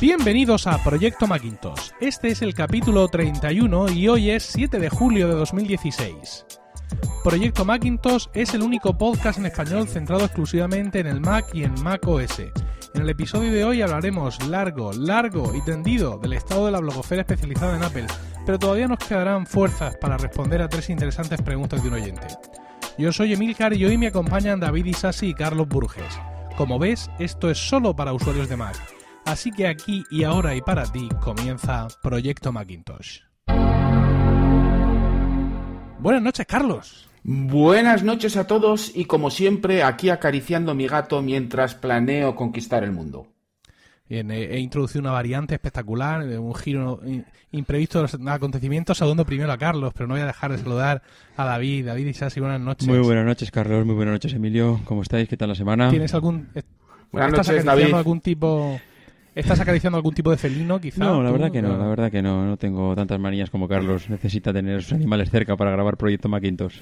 Bienvenidos a Proyecto Macintosh. Este es el capítulo 31 y hoy es 7 de julio de 2016. Proyecto Macintosh es el único podcast en español centrado exclusivamente en el Mac y en Mac OS. En el episodio de hoy hablaremos largo, largo y tendido del estado de la blogosfera especializada en Apple, pero todavía nos quedarán fuerzas para responder a tres interesantes preguntas de un oyente. Yo soy Emilcar y hoy me acompañan David Isasi y Carlos Burges. Como ves, esto es solo para usuarios de Mac. Así que aquí y ahora y para ti comienza Proyecto Macintosh. Buenas noches, Carlos. Buenas noches a todos y como siempre aquí acariciando mi gato mientras planeo conquistar el mundo. Bien, he, introducido una variante espectacular, un giro imprevisto de los acontecimientos, saludando primero a Carlos, pero no voy a dejar de saludar a David. David y Sassi, buenas noches. Muy buenas noches, Carlos, muy buenas noches, Emilio. ¿Cómo estáis? ¿Qué tal la semana? ¿Tienes algún... Buenas noches, David. algún tipo ¿Estás acariciando algún tipo de felino, quizá? No, la verdad que no, la verdad que no. No tengo tantas manías como Carlos. Necesita tener sus animales cerca para grabar Proyecto Macintosh.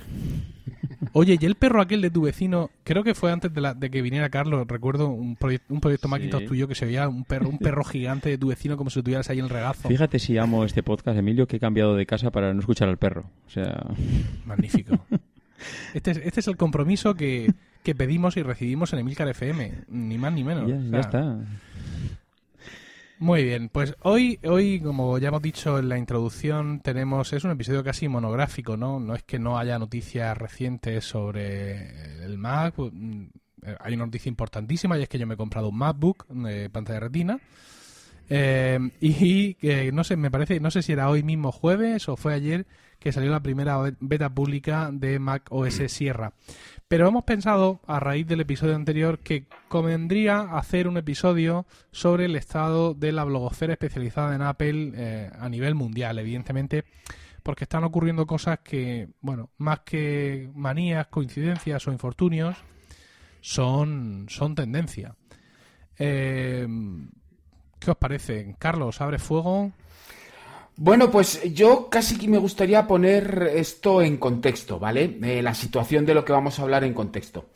Oye, y el perro aquel de tu vecino, creo que fue antes de, la, de que viniera Carlos, recuerdo un, un proyecto Macintosh tuyo que se veía un perro, un perro gigante de tu vecino como si lo tuvieras ahí en el regazo. Fíjate si amo este podcast, Emilio, que he cambiado de casa para no escuchar al perro. O sea... Magnífico. Este es, este es el compromiso que, que pedimos y recibimos en Emilcar FM, ni más ni menos. ya está. Muy bien, pues hoy, hoy, como ya hemos dicho en la introducción, tenemos, es un episodio casi monográfico, ¿no? No es que no haya noticias recientes sobre el Mac, pues, mm, hay una noticia importantísima y es que yo me he comprado un MacBook de pantalla retina. Eh, y que no sé, me parece, no sé si era hoy mismo jueves o fue ayer que salió la primera beta pública de Mac OS Sierra. Pero hemos pensado, a raíz del episodio anterior, que convendría hacer un episodio sobre el estado de la blogosfera especializada en Apple eh, a nivel mundial, evidentemente, porque están ocurriendo cosas que, bueno, más que manías, coincidencias o infortunios, son, son tendencia. Eh, ¿Qué os parece? Carlos, abre fuego. Bueno, pues yo casi que me gustaría poner esto en contexto, ¿vale? Eh, la situación de lo que vamos a hablar en contexto.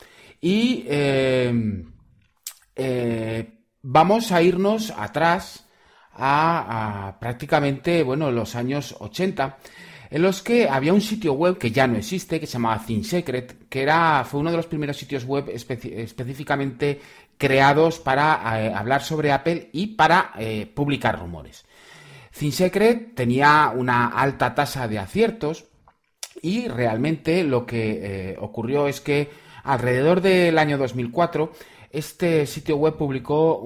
Y eh, eh, vamos a irnos atrás a, prácticamente, bueno, los años 80, en los que había un sitio web que ya no existe, que se llamaba ThinkSecret, que era, fue uno de los primeros sitios web específicamente creados para hablar sobre Apple y para publicar rumores. ThinSecret tenía una alta tasa de aciertos y realmente lo que eh, ocurrió es que alrededor del año 2004 este sitio web publicó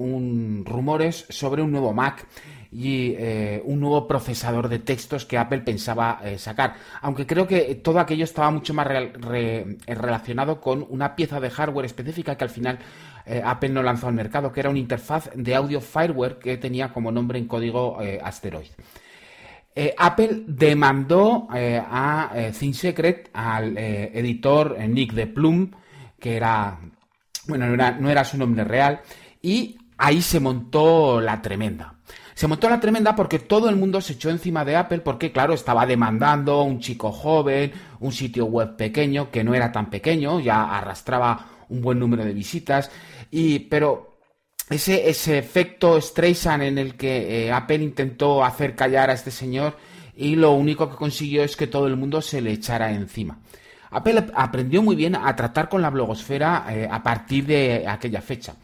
rumores sobre un nuevo Mac y eh, un nuevo procesador de textos que Apple pensaba eh, sacar. Aunque creo que todo aquello estaba mucho más relacionado con una pieza de hardware específica que al final eh, Apple no lanzó al mercado, que era una interfaz de audio fireware que tenía como nombre en código eh, Asteroid. Eh, Apple demandó a ThinkSecret, al editor Nick de Plum, que era, bueno, no era, su nombre real, y ahí se montó la tremenda. Se montó la tremenda porque todo el mundo se echó encima de Apple porque, claro, estaba demandando un chico joven, un sitio web pequeño, que no era tan pequeño, ya arrastraba un buen número de visitas, y, pero ese, ese efecto Streisand en el que eh, Apple intentó hacer callar a este señor y lo único que consiguió es que todo el mundo se le echara encima. Apple aprendió muy bien a tratar con la blogosfera eh, a partir de aquella fecha.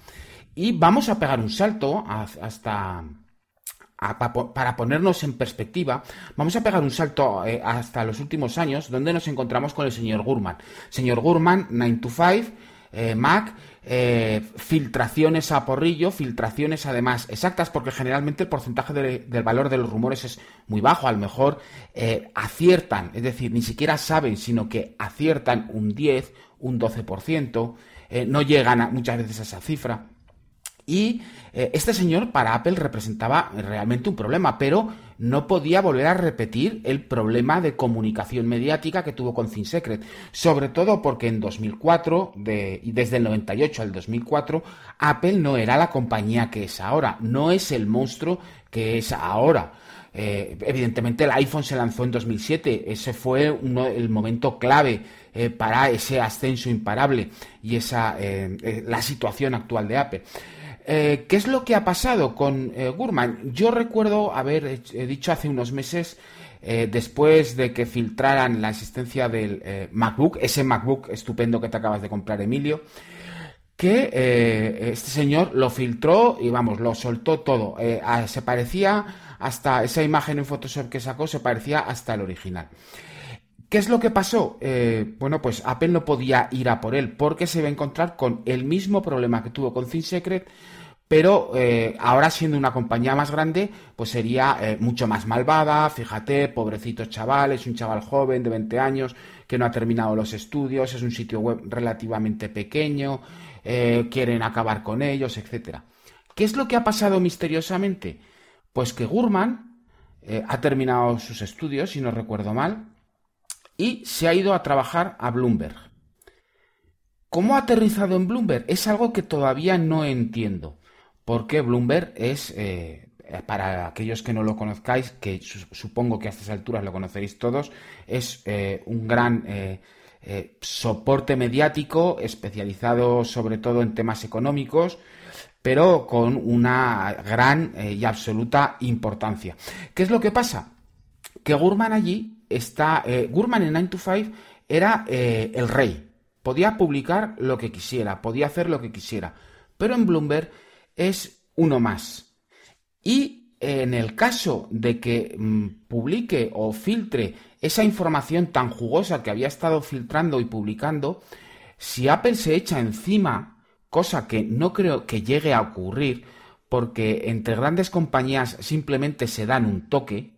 Y vamos a pegar un salto hasta... para ponernos en perspectiva, vamos a pegar un salto eh, hasta los últimos años, donde nos encontramos con el señor Gurman. Señor Gurman, 9 to 5, Mac, eh, filtraciones a porrillo, filtraciones además exactas, porque generalmente el porcentaje del valor de los rumores es muy bajo, a lo mejor eh, aciertan, es decir, ni siquiera saben, sino que aciertan un 10, un 12%, eh, no llegan muchas veces a esa cifra. Y eh, este señor para Apple representaba realmente un problema, pero no podía volver a repetir el problema de comunicación mediática que tuvo con ThinkSecret, sobre todo porque en 2004 y desde el 98 al 2004 Apple no era la compañía que es ahora, no es el monstruo que es ahora. Eh, evidentemente el iPhone se lanzó en 2007, ese fue el momento clave eh, para ese ascenso imparable y esa la situación actual de Apple. ¿Qué es lo que ha pasado con Gurman? Yo recuerdo haber dicho hace unos meses, después de que filtraran la existencia del MacBook, ese MacBook estupendo que te acabas de comprar, Emilio, que eh, este señor lo filtró y vamos, lo soltó todo. Eh, se parecía hasta esa imagen en Photoshop que sacó, se parecía hasta el original. ¿Qué es lo que pasó? Eh, bueno, pues Apple no podía ir a por él porque se iba a encontrar con el mismo problema que tuvo con ThinkSecret, pero ahora siendo una compañía más grande, pues sería mucho más malvada. Fíjate, pobrecito chaval, es un chaval joven de 20 años que no ha terminado los estudios, es un sitio web relativamente pequeño, eh, quieren acabar con ellos, etc. ¿Qué es lo que ha pasado misteriosamente? Pues que Gurman eh, ha terminado sus estudios, si no recuerdo mal, y se ha ido a trabajar a Bloomberg. ¿Cómo ha aterrizado en Bloomberg? Es algo que todavía no entiendo. Porque Bloomberg es, eh, para aquellos que no lo conozcáis, que supongo que a estas alturas lo conoceréis todos, es un gran eh, soporte mediático especializado sobre todo en temas económicos, pero con una gran eh, y absoluta importancia. ¿Qué es lo que pasa? Que Gurman allí está, eh, Gurman en 9 to 5 era el rey, podía publicar lo que quisiera, podía hacer lo que quisiera, pero en Bloomberg es uno más. Y en el caso de que mm, publique o filtre esa información tan jugosa que había estado filtrando y publicando, si Apple se echa encima, cosa que no creo que llegue a ocurrir, porque entre grandes compañías simplemente se dan un toque,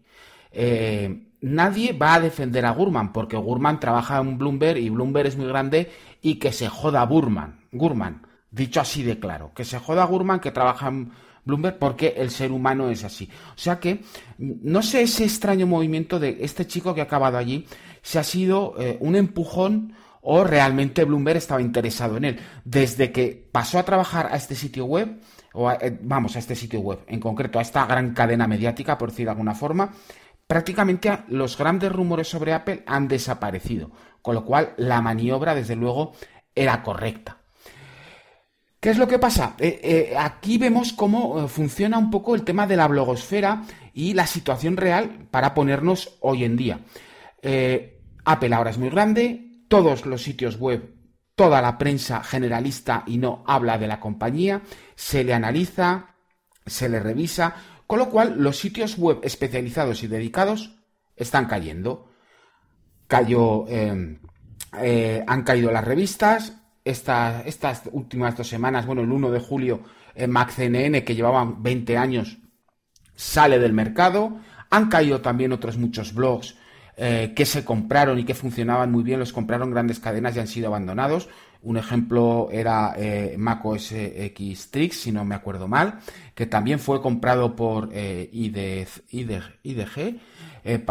eh, nadie va a defender a Gurman, porque Gurman trabaja en Bloomberg y Bloomberg es muy grande y que se joda Gurman, Gurman, dicho así de claro, que se joda Gurman que trabaja en Bloomberg porque el ser humano es así. O sea que no sé ese extraño movimiento de este chico que ha acabado allí, si ha sido eh, un empujón o realmente Bloomberg estaba interesado en él. Desde que pasó a trabajar a este sitio web, o eh, vamos, a este sitio web, en concreto a esta gran cadena mediática, por decir de alguna forma, prácticamente los grandes rumores sobre Apple han desaparecido. Con lo cual, la maniobra, desde luego, era correcta. ¿Qué es lo que pasa? Eh, eh, aquí vemos cómo eh, funciona un poco el tema de la blogosfera y la situación real para ponernos hoy en día. Apple ahora es muy grande, todos los sitios web, toda la prensa generalista y no habla de la compañía, se le analiza, se le revisa, con lo cual los sitios web especializados y dedicados están cayendo. Cayó, han caído las revistas, estas últimas dos semanas, bueno, el 1 de julio, en MacCNN, que llevaban 20 años, sale del mercado. Han caído también otros muchos blogs eh, que se compraron y que funcionaban muy bien, los compraron grandes cadenas y han sido abandonados. Un ejemplo era eh, MacOS X Tricks, si no me acuerdo mal, que también fue comprado por eh, IDG,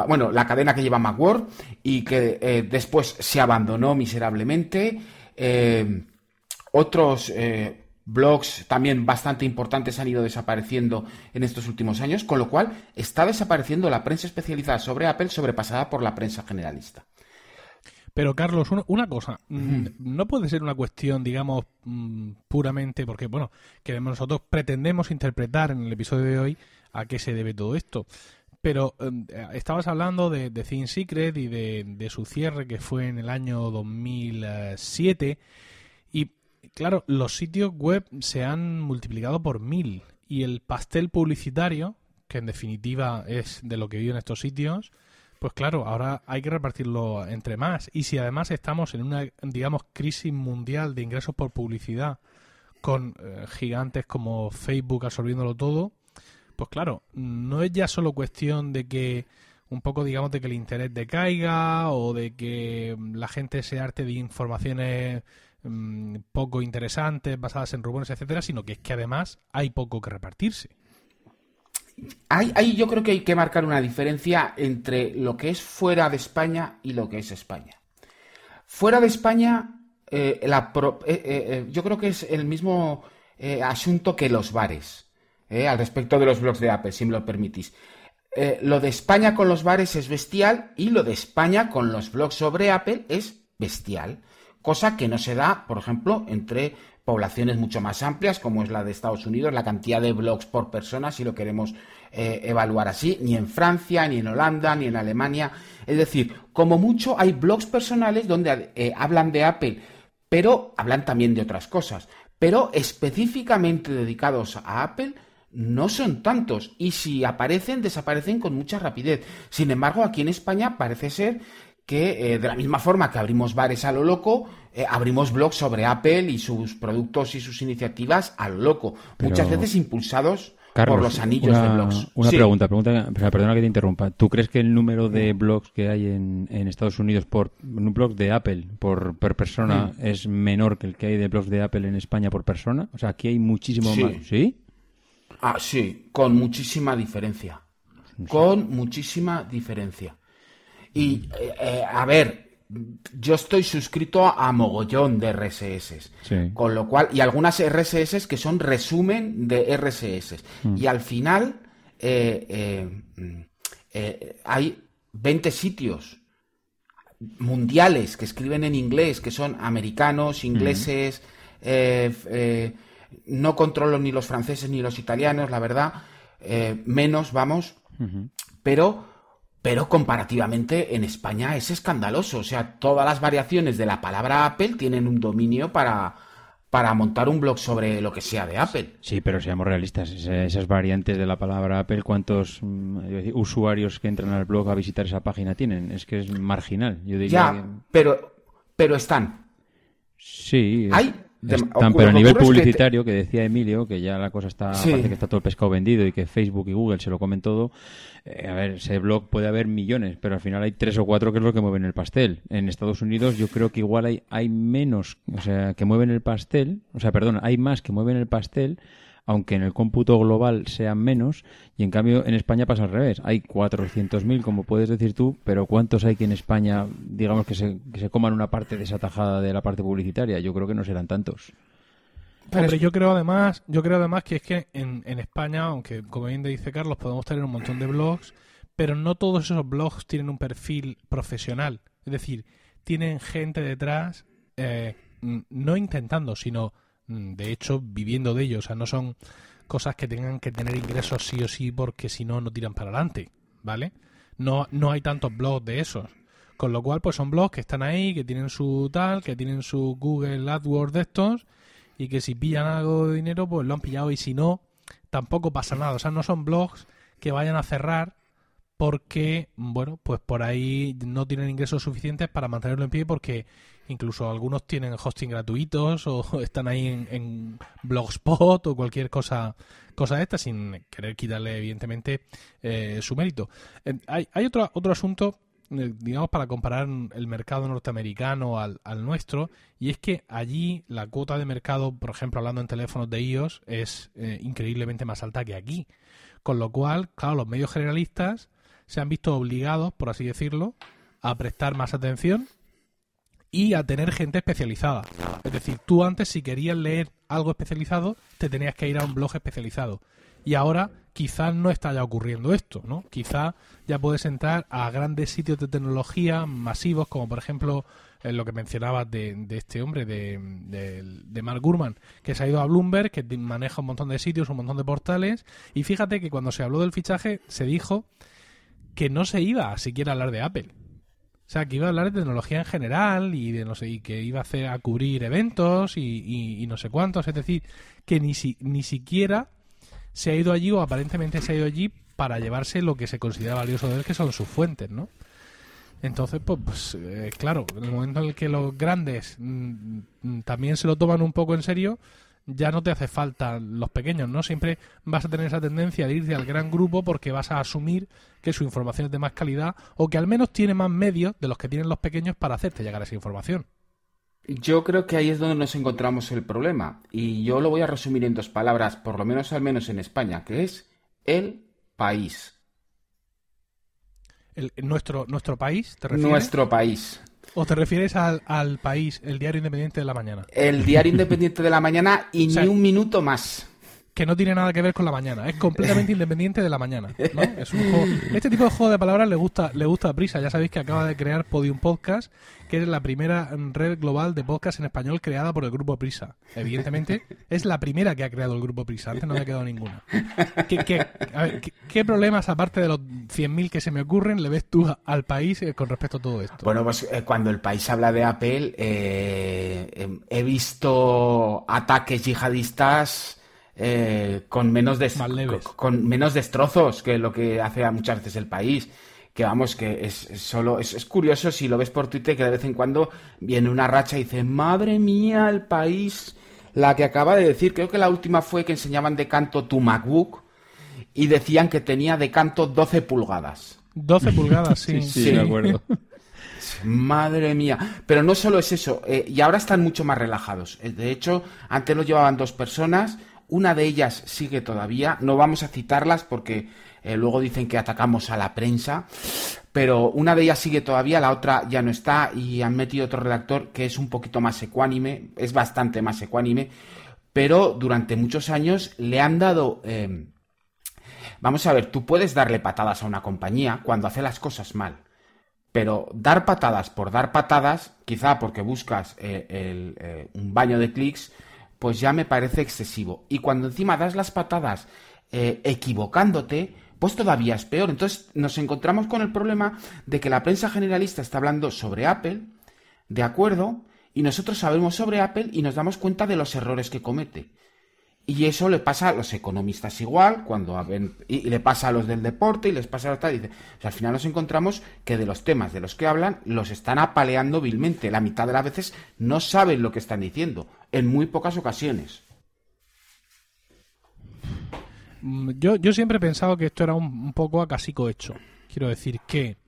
bueno, la cadena que lleva Macworld, y que después se abandonó miserablemente. Eh, otros eh, blogs también bastante importantes han ido desapareciendo en estos últimos años, con lo cual está desapareciendo la prensa especializada sobre Apple sobrepasada por la prensa generalista. Pero Carlos, una, cosa, mm, no puede ser una cuestión, digamos, mm, puramente, porque bueno, que nosotros pretendemos interpretar en el episodio de hoy a qué se debe todo esto. Pero em, estabas hablando de, de Think Secret y de, su cierre que fue en el año 2007 y claro, los sitios web se han multiplicado por mil y el pastel publicitario, que en definitiva es de lo que viven estos sitios, pues claro, ahora hay que repartirlo entre más. Y si además estamos en una, digamos, crisis mundial de ingresos por publicidad, con eh, gigantes como Facebook absorbiéndolo todo, pues claro, no es ya solo cuestión de que un poco digamos de que el interés decaiga o de que la gente se arte de informaciones mm, poco interesantes basadas en rumores, etcétera, sino que es que además hay poco que repartirse. Ahí, yo creo que hay que marcar una diferencia entre lo que es fuera de España y lo que es España. Fuera de España, eh, eh, eh, yo creo que es el mismo asunto que los bares. Al respecto de los blogs de Apple, si me lo permitís. Lo de España con los bares es bestial y lo de España con los blogs sobre Apple es bestial, cosa que no se da, por ejemplo, entre poblaciones mucho más amplias, como es la de Estados Unidos, la cantidad de blogs por persona, si lo queremos eh, evaluar así, ni en Francia, ni en Holanda, ni en Alemania. Es decir, como mucho hay blogs personales donde eh, hablan de Apple, pero hablan también de otras cosas. Pero específicamente dedicados a Apple, no son tantos y si aparecen, desaparecen con mucha rapidez. Sin embargo, aquí en España parece ser que eh, de la misma forma que abrimos bares a lo loco, eh, abrimos blogs sobre Apple y sus productos y sus iniciativas a lo loco, muchas veces impulsados por los anillos de blogs. Una pregunta, pregunta, perdona que te interrumpa. ¿Tú crees que el número de blogs que hay en, Estados Unidos por un blog de Apple por, persona es menor que el que hay de blogs de Apple en España por persona? O sea, aquí hay muchísimo más. ¿Sí? Ah, sí, con muchísima diferencia. Con muchísima diferencia. Y, eh, eh, a ver, yo estoy suscrito a, mogollón de RSS. Con lo cual, y algunas RSS que son resumen de RSS. Mm. Y al final, eh, hay 20 sitios mundiales que escriben en inglés, que son americanos, ingleses, no controlo ni los franceses ni los italianos, la verdad, eh, menos, vamos, pero, pero comparativamente en España es escandaloso. O sea, todas las variaciones de la palabra Apple tienen un dominio para, para montar un blog sobre lo que sea de Apple. Sí, pero seamos realistas, esas variantes de la palabra Apple, ¿cuántos mm, usuarios que entran al blog a visitar esa página tienen? Es que es marginal, yo diría. Ya, pero, pero están. Sí. Hay pero a nivel publicitario, que, decía Emilio, que ya la cosa está, parece que está todo el pescado vendido y que Facebook y Google se lo comen todo. Eh, a ver, ese blog puede haber millones, pero al final hay tres o cuatro que es lo que mueven el pastel. En Estados Unidos yo creo que igual hay, hay menos, o sea, que mueven el pastel, o sea, perdón, hay más que mueven el pastel aunque en el cómputo global sean menos, y en cambio en España pasa al revés. Hay 400.000, como puedes decir tú, pero ¿cuántos hay que en España, digamos, que se, que se coman una parte desatajada de la parte publicitaria? Yo creo que no serán tantos. Pero yo creo además, yo creo además que es que en, en España, aunque como bien dice Carlos, podemos tener un montón de blogs, pero no todos esos blogs tienen un perfil profesional. Es decir, tienen gente detrás, eh, no intentando, sino Mm, de hecho, viviendo de ello. O sea, no son cosas que tengan que tener ingresos sí o sí porque si no, no tiran para adelante, ¿vale? No, no hay tantos blogs de esos. Con lo cual, pues son blogs que están ahí, que tienen su tal, que tienen su Google AdWords de estos y que si pillan algo de dinero, pues lo han pillado y si no, tampoco pasa nada. O sea, no son blogs que vayan a cerrar porque, bueno, pues por ahí no tienen ingresos suficientes para mantenerlo en pie porque incluso algunos tienen hosting gratuitos o están ahí en, Blogspot o cualquier cosa cosa de esta sin querer quitarle evidentemente eh, su mérito. Hay, hay otro, otro asunto digamos, para comparar el mercado norteamericano al, al, nuestro, y es que allí la cuota de mercado, por ejemplo, hablando en teléfonos de iOS, es increíblemente más alta que aquí. Con lo cual, claro, los medios generalistas se han visto obligados, por así decirlo, a prestar más atención y a tener gente especializada. Es decir, tú antes si querías leer algo especializado, te tenías que ir a un blog especializado. Y ahora quizás no está ya ocurriendo esto, ¿no? Quizás ya puedes entrar a grandes sitios de tecnología masivos, como por ejemplo eh, lo que mencionabas de, este hombre, de, de, Mark Gurman, que se ha ido a Bloomberg, que maneja un montón de sitios, un montón de portales. Y fíjate que cuando se habló del fichaje, se dijo que no se iba siquiera a hablar de Apple. O sea, que iba a hablar de tecnología en general y de no sé, y que iba a hacer a cubrir eventos y, no sé cuántos. Es decir, que ni, si, ni siquiera se ha ido allí o aparentemente se ha ido allí para llevarse lo que se considera valioso de él, que son sus fuentes, ¿no? Entonces, pues, pues eh, claro, en el momento en el que los grandes mm, mm, también se lo toman un poco en serio, ya no te hace falta los pequeños, ¿no? Siempre vas a tener esa tendencia de irte al gran grupo porque vas a asumir que su información es de más calidad o que al menos tiene más medios de los que tienen los pequeños para hacerte llegar a esa información. Yo creo que ahí es donde nos encontramos el problema. Y yo lo voy a resumir en dos palabras, por lo menos al menos en España, que es el país. El, nuestro, ¿Nuestro país? ¿te refieres? Nuestro país. ¿O te refieres al, país, el diario independiente de la mañana? El diario independiente de la mañana y ni un minuto más. Que no tiene nada que ver con la mañana. Es completamente independiente de la mañana. Es un juego... Este tipo de juego de palabras le gusta, le gusta a Prisa. Ya sabéis que acaba de crear Podium Podcast, que es la primera red global de podcast en español creada por el grupo Prisa. Evidentemente, es la primera que ha creado el grupo Prisa. Antes no había quedado ninguna. ¿Qué, problemas, aparte de los 100.000 que se me ocurren, le ves tú al país eh, con respecto a todo esto? Bueno, pues eh, cuando el país habla de Apple, eh, em, he visto ataques yihadistas eh, con, menos con, menos destrozos que lo que hace muchas veces el país. Que vamos, que es, solo. Es, curioso si lo ves por Twitter que de vez en cuando viene una racha y dice: Madre mía, el país. La que acaba de decir, creo que la última fue que enseñaban de canto tu MacBook y decían que tenía de canto 12 pulgadas. 12 pulgadas, sí. sí, de acuerdo. Madre mía. Pero no solo es eso, eh, y ahora están mucho más relajados. Eh, de hecho, antes lo llevaban dos personas, una de ellas sigue todavía, no vamos a citarlas porque eh, luego dicen que atacamos a la prensa, pero una de ellas sigue todavía, la otra ya no está y han metido otro redactor que es un poquito más ecuánime, es bastante más ecuánime, pero durante muchos años le han dado... Em, vamos a ver, tú puedes darle patadas a una compañía cuando hace las cosas mal. Pero dar patadas por dar patadas, quizá porque buscas eh, eh, un baño de clics, pues ya me parece excesivo. Y cuando encima das las patadas eh, equivocándote, pues todavía es peor. Entonces nos encontramos con el problema de que la prensa generalista está hablando sobre Apple, de acuerdo, y nosotros sabemos sobre Apple y nos damos cuenta de los errores que comete. Y eso le pasa a los economistas igual, cuando y, le pasa a los del deporte y les pasa a los tal. Dice, al final nos encontramos que de los temas de los que hablan los están apaleando vilmente. La mitad de las veces no saben lo que están diciendo, en muy pocas ocasiones. Mm, yo, yo siempre he pensado que esto era un, poco a casico hecho. Quiero decir que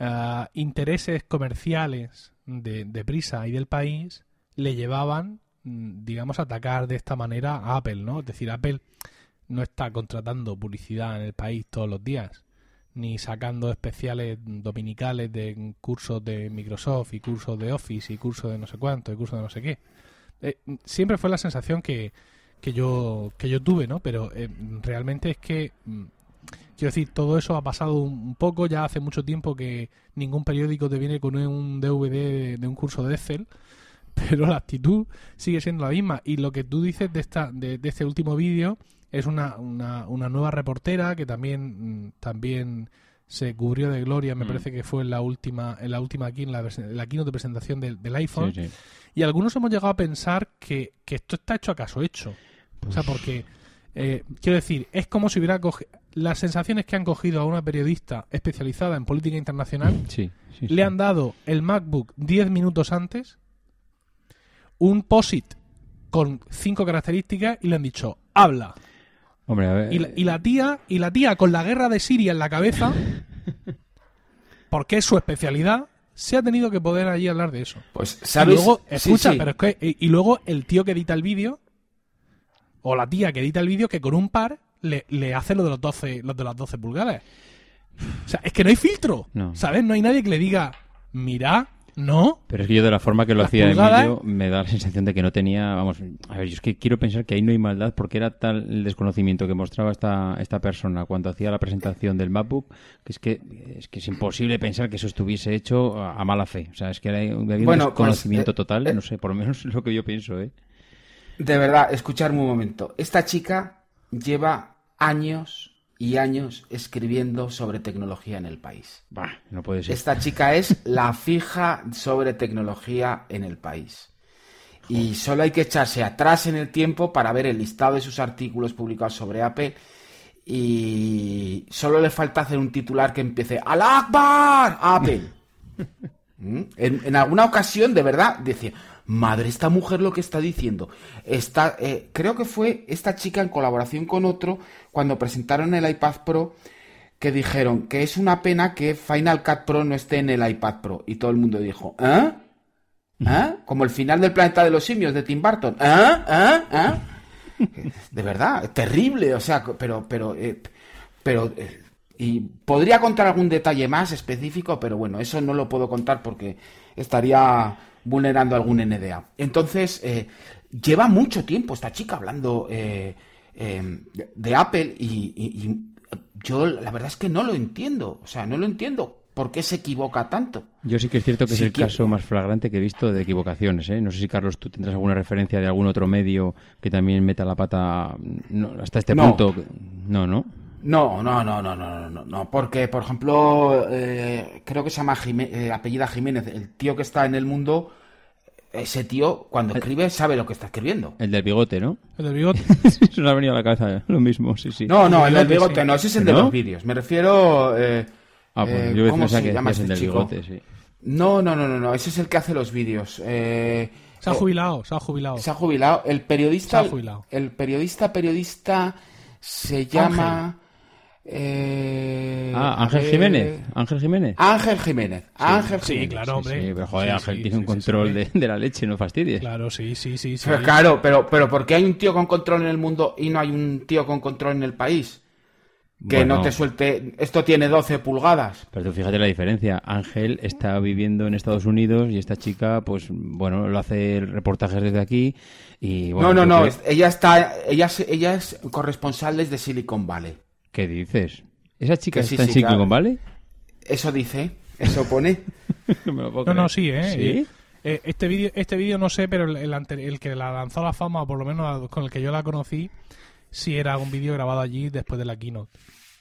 ah, intereses comerciales de, de Prisa y del país le llevaban digamos, atacar de esta manera a Apple, ¿no? Es decir, Apple no está contratando publicidad en el país todos los días, ni sacando especiales dominicales de cursos de Microsoft y cursos de Office y cursos de no sé cuánto y cursos de no sé qué. Eh, siempre fue la sensación que, que yo que yo tuve, ¿no? Pero eh, realmente es que mm, quiero decir, todo eso ha pasado un poco, ya hace mucho tiempo que ningún periódico te viene con un DVD de un curso de Excel pero la actitud sigue siendo la misma. Y lo que tú dices de, esta, de, este último vídeo es una, una, una, nueva reportera que también, mm, también se cubrió de gloria, me mm. parece que fue en la última, en la última aquí, en la, la de presentación del, iPhone. Y algunos hemos llegado a pensar que, esto está hecho acaso hecho. O sea, porque, eh, quiero decir, es como si hubiera cogido... Las sensaciones que han cogido a una periodista especializada en política internacional le han dado el MacBook 10 minutos antes un POSIT con cinco características y le han dicho, habla. Hombre, a ver. Y, la, tía, y la tía con la guerra de Siria en la cabeza, porque es su especialidad, se ha tenido que poder allí hablar de eso. Pues, ¿sabes? Y luego, escucha, pero es que, y, luego el tío que edita el vídeo, o la tía que edita el vídeo, que con un par le, le hace lo de los 12, los de las 12 pulgadas. O sea, es que no hay filtro, ¿sabes? No hay nadie que le diga, mira, no. Pero es que yo de la forma que lo hacía Emilio me da la sensación de que no tenía, vamos, a ver, yo es que quiero pensar que ahí no hay maldad porque era tal el desconocimiento que mostraba esta, esta persona cuando hacía la presentación del MacBook que es que es que es imposible pensar que eso estuviese hecho a, mala fe. O sea, es que había un pues, desconocimiento eh, total, eh, no sé, por lo menos es lo que yo pienso, ¿eh? De verdad, escucharme un momento. Esta chica lleva años y años escribiendo sobre tecnología en el país. no puede ser. Esta chica es la fija sobre tecnología en el país. Y solo hay que echarse atrás en el tiempo para ver el listado de sus artículos publicados sobre Apple. Y solo le falta hacer un titular que empiece ¡Al Akbar! Apple. ¿Mm? en, en, alguna ocasión, de verdad, decía, madre, esta mujer lo que está diciendo. Está, eh, creo que fue esta chica en colaboración con otro cuando presentaron el iPad Pro que dijeron que es una pena que Final Cut Pro no esté en el iPad Pro. Y todo el mundo dijo, ¿eh? ¿Eh? Como el final del planeta de los simios de Tim Burton. ¿Eh? ¿Eh? ¿Eh? De verdad, terrible. O sea, pero, pero, eh, pero, eh, y podría contar algún detalle más específico, pero bueno, eso no lo puedo contar porque estaría vulnerando algún NDA. Entonces, eh, lleva mucho tiempo esta chica hablando, eh, em, de, Apple y, yo la verdad es que no lo entiendo. O sea, no lo entiendo. ¿Por qué se equivoca tanto? Yo sí que es cierto que es el caso más flagrante que he visto de equivocaciones. ¿eh? No sé si, Carlos, tú tendrás alguna referencia de algún otro medio que también meta la pata hasta este punto. No, ¿no? No, no, no, no, no, no, no, porque, por ejemplo, eh, creo que se llama eh, apellida Jiménez, el tío que está en el mundo, ese tío, cuando escribe, sabe lo que está escribiendo. El del bigote, ¿no? El del bigote. Se me ha venido a la cabeza lo mismo, sí, sí. No, no, el, del bigote no, ese es el de los vídeos. Me refiero... Eh, ah, pues yo ¿Cómo se que llama este el del bigote, sí. No, no, no, no, no, ese es el que hace los vídeos. se ha jubilado, se ha jubilado. Se ha jubilado. El periodista... Se ha jubilado. El periodista, periodista se llama... Eh, ah, Ángel Jiménez. Ángel Jiménez. Ángel Jiménez. Ángel sí, claro, hombre. Sí, pero joder, Ángel tiene un control de, la leche, no fastidies. Claro, sí, sí, sí. Pero, claro, pero, pero ¿por qué hay un tío con control en el mundo y no hay un tío con control en el país? Que no te suelte. Esto tiene 12 pulgadas. Pero tú fíjate la diferencia. Ángel está viviendo en Estados Unidos y esta chica, pues, bueno, lo hace reportajes desde aquí. Y, no, no, no. Ella, está, ella, ella es corresponsal desde Silicon Valley. ¿Qué dices? ¿Esa chica está en Silicon Valley? Eso dice, eso pone. no, no, sí, ¿eh? eh este vídeo este vídeo no sé, pero el, el, que la lanzó a la fama, o por lo menos con el que yo la conocí, sí era un vídeo grabado allí después de la keynote.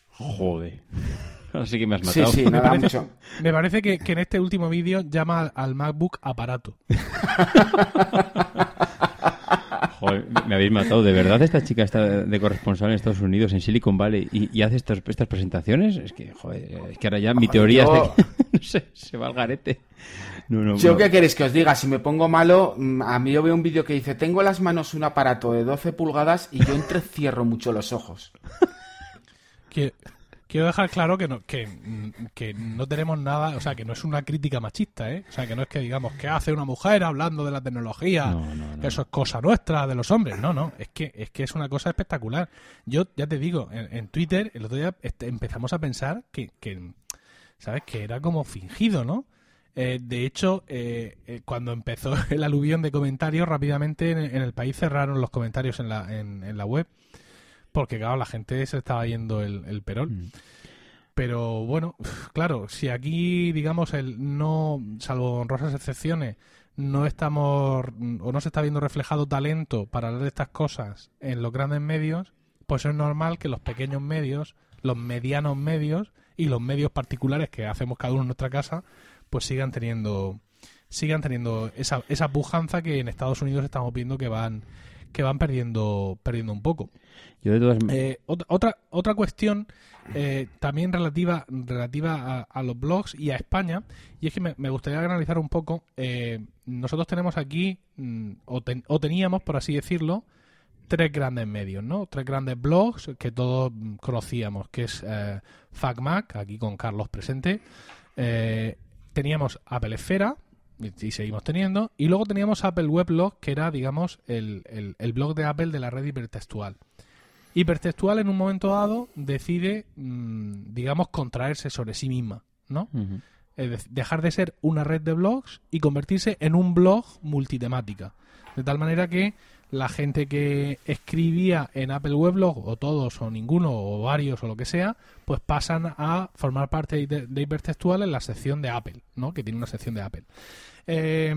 Joder. Así que me has matado. Sí, sí, me, parece, me parece que, que, en este último vídeo llama al MacBook aparato. me habéis matado. ¿De verdad esta chica está de corresponsal en Estados Unidos, en Silicon Valley, y, hace estas, estas presentaciones? Es que, joder, es que ahora ya mi teoría es que se va al garete. yo qué queréis que os diga, si me pongo malo, mm, a mí yo veo un vídeo que dice, tengo en las manos un aparato de 12 pulgadas y yo entrecierro mucho los ojos. Que quiero dejar claro que no, que, que, no tenemos nada, o sea, que no es una crítica machista, ¿eh? O sea, que no es que digamos que hace una mujer hablando de la tecnología, que eso es cosa nuestra, de los hombres. No, no, es que es que es una cosa espectacular. Yo ya te digo, en, Twitter el otro día este, empezamos a pensar que, que, ¿sabes? Que era como fingido, ¿no? Eh, de hecho, eh, eh, cuando empezó el aluvión de comentarios, rápidamente en, el país cerraron los comentarios en la, en la web porque claro, la gente se estaba yendo el, el perol. Mm. Pero bueno, claro, si aquí, digamos, el no, salvo honrosas excepciones, no estamos o no se está viendo reflejado talento para hablar de estas cosas en los grandes medios, pues es normal que los pequeños medios, los medianos medios y los medios particulares que hacemos cada uno en nuestra casa, pues sigan teniendo sigan teniendo esa, esa pujanza que en Estados Unidos estamos viendo que van que van perdiendo perdiendo un poco. Eh, otra, otra cuestión eh, también relativa relativa a, los blogs y a España y es que me, gustaría analizar un poco eh, nosotros tenemos aquí mm, o, o, teníamos por así decirlo tres grandes medios no tres grandes blogs que todos conocíamos que es FacMac aquí con Carlos presente teníamos Apple Esfera y seguimos teniendo. Y luego teníamos Apple Weblog, que era, digamos, el, el, blog de Apple de la red hipertextual. Hipertextual en un momento dado decide, mm, digamos, contraerse sobre sí misma, ¿no? dejar de ser una red de blogs y convertirse en un blog multitemática. De tal manera que la gente que escribía en Apple Weblog, o todos, o ninguno, o varios, o lo que sea, pues pasan a formar parte de, de Hipertextual en la sección de Apple, ¿no? Que tiene una sección de Apple. Eh,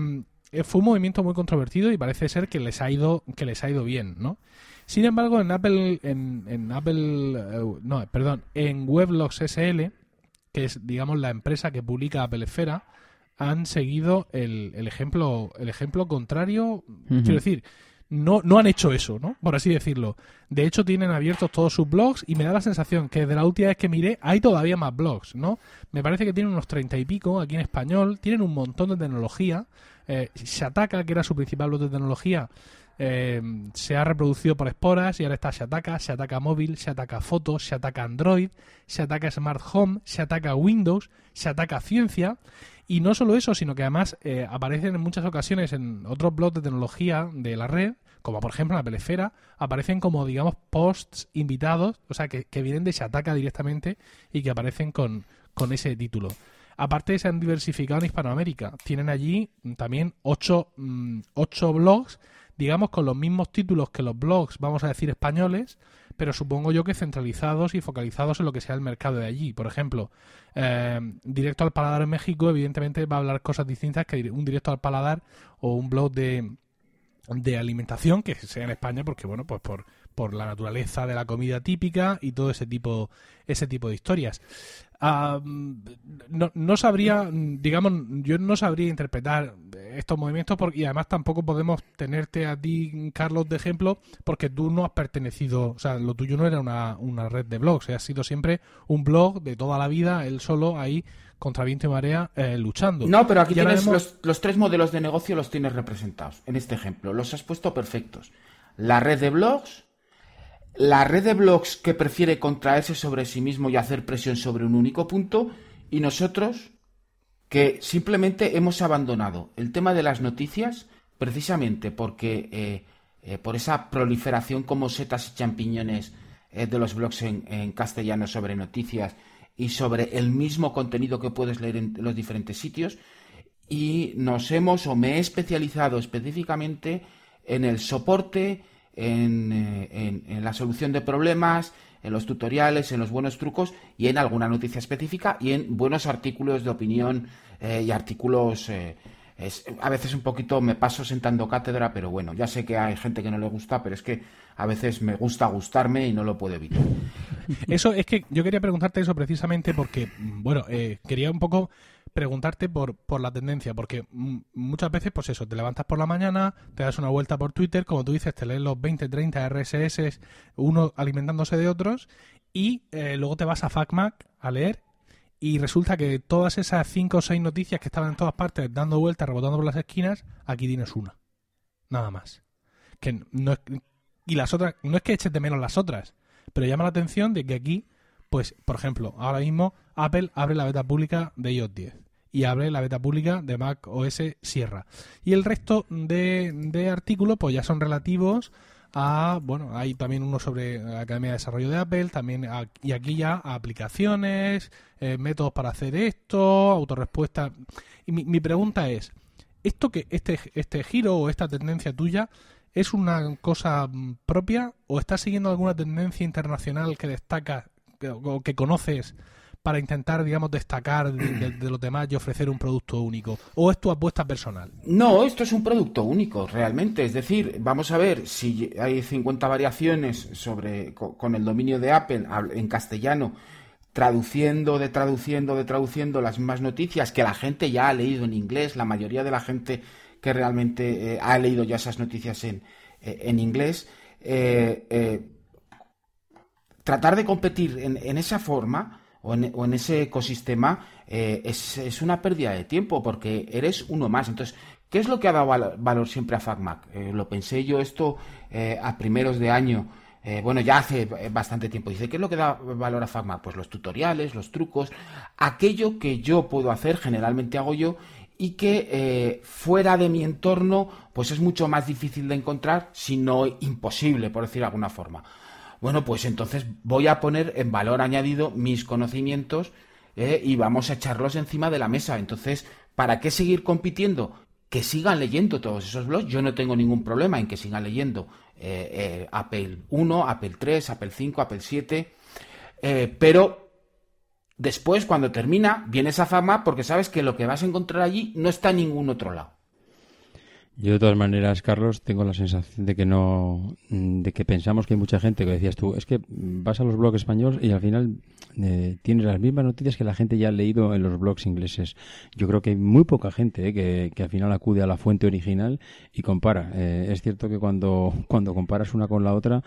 fue un movimiento muy controvertido y parece ser que les ha ido que les ha ido bien, ¿no? Sin embargo, en Apple en, Apple eh, no, perdón, en Weblogs SL, que es digamos la empresa que publica Apple Esfera, han seguido el, el ejemplo el ejemplo contrario, quiero decir, no, no han hecho eso, ¿no? Por así decirlo. De hecho, tienen abiertos todos sus blogs y me da la sensación que de la última vez que miré hay todavía más blogs, ¿no? Me parece que tienen unos treinta y pico aquí en español, tienen un montón de tecnología. Eh, Shataka, que era su principal blog de tecnología, eh, se ha reproducido por esporas y ahora está Shataka, Shataka móvil, Shataka fotos, Shataka Android, Shataka Smart Home, Shataka Windows, Shataka ciencia. Y no solo eso, sino que además eh, aparecen en muchas ocasiones en otros blogs de tecnología de la red, como por ejemplo en la Pelefera, aparecen como, digamos, posts invitados, o sea, que, que vienen de Shataka directamente y que aparecen con, con ese título. Aparte se han diversificado en Hispanoamérica. Tienen allí también ocho, mm, ocho blogs digamos, con los mismos títulos que los blogs, vamos a decir, españoles, pero supongo yo que centralizados y focalizados en lo que sea el mercado de allí. Por ejemplo, eh, Directo al Paladar en México, evidentemente va a hablar cosas distintas que un Directo al Paladar o un blog de, de alimentación que sea en España, porque bueno, pues por, por la naturaleza de la comida típica y todo ese tipo, ese tipo de historias. Ah, no, no, sabría, digamos, yo no sabría interpretar estos movimientos porque, y además tampoco podemos tenerte a ti, Carlos, de ejemplo, porque tú no has pertenecido, o sea, lo tuyo no era una, una red de blogs, ha sido siempre un blog de toda la vida, él solo ahí contra viento y marea eh, luchando. No, pero aquí tienes los, los tres modelos de negocio los tienes representados en este ejemplo, los has puesto perfectos. La red de blogs, la red de blogs que prefiere contraerse sobre sí mismo y hacer presión sobre un único punto, y nosotros que simplemente hemos abandonado el tema de las noticias precisamente porque eh, eh, por esa proliferación como setas y champiñones eh, de los blogs en, castellano sobre noticias y sobre el mismo contenido que puedes leer en los diferentes sitios y nos hemos o me he especializado específicamente en el soporte eh, en, la solución de problemas, en los tutoriales, en los buenos trucos y en alguna noticia específica y en buenos artículos de opinión eh, y artículos... Eh, a veces un poquito me paso sentando cátedra, pero bueno, ya sé que hay gente que no le gusta, pero es que a veces me gusta gustarme y no lo puedo evitar. Eso es que yo quería preguntarte eso precisamente porque, bueno, quería un poco preguntarte por, por la tendencia, porque muchas veces, pues eso, te levantas por la mañana, te das una vuelta por Twitter, como tú dices, te lees los 20, 30 RSS, uno alimentándose de otros, y eh, luego te vas a FacMac a leer, y resulta que todas esas 5 o 6 noticias que estaban en todas partes dando vueltas, rebotando por las esquinas, aquí tienes una. Nada más. Que no y las otras, no es que eches de menos las otras, pero llama la atención de que aquí, pues, por ejemplo, ahora mismo Apple abre la beta pública de iOS 10 y abre la beta pública de Mac OS Sierra. Y el resto de, de artículos pues ya son relativos a, bueno, hay también uno sobre la Academia de Desarrollo de Apple, también y aquí ya aplicaciones, eh, métodos para hacer esto, autorrespuesta. Y mi, mi pregunta es, ¿esto que este, este giro o esta tendencia tuya es una cosa propia o estás siguiendo alguna tendencia internacional que destaca o que conoces para intentar, digamos, destacar de, los demás y ofrecer un producto único? ¿O es tu apuesta personal? No, esto es un producto único, realmente. Es decir, vamos a ver si hay 50 variaciones sobre con el dominio de Apple en castellano traduciendo, de traduciendo, de traduciendo las mismas noticias que la gente ya ha leído en inglés, la mayoría de la gente que realmente eh, ha leído ya esas noticias en, eh, en inglés, eh, tratar de competir en, en esa forma o en, ese ecosistema eh, es, una pérdida de tiempo porque eres uno más. Entonces, ¿qué es lo que ha dado valor siempre a FacMac? Eh, lo pensé yo esto eh, a primeros de año. bueno, ya hace bastante tiempo. Dice, ¿qué es lo que da valor a FacMac? Pues los tutoriales, los trucos, aquello que yo puedo hacer, generalmente hago yo, y que fuera de mi entorno, pues es mucho más difícil de encontrar, si no imposible, por decir de alguna forma. Bueno, pues entonces voy a poner en valor añadido mis conocimientos eh, y vamos a echarlos encima de la mesa. Entonces, ¿para qué seguir compitiendo? Que sigan leyendo todos esos blogs. Yo no tengo ningún problema en que sigan leyendo eh, eh, Apple 1, Apple 3, Apple 5, Apple 7. pero después, cuando termina, viene esa fama porque sabes que lo que vas a encontrar allí no está en ningún otro lado. Yo de todas maneras, Carlos, tengo la sensación de que no, de que pensamos que hay mucha gente que decías tú, es que vas a los blogs españoles y al final eh, tienes las mismas noticias que la gente ya ha leído en los blogs ingleses. Yo creo que hay muy poca gente eh, que, que, al final acude a la fuente original y compara. Eh, es cierto que cuando, cuando comparas una con la otra,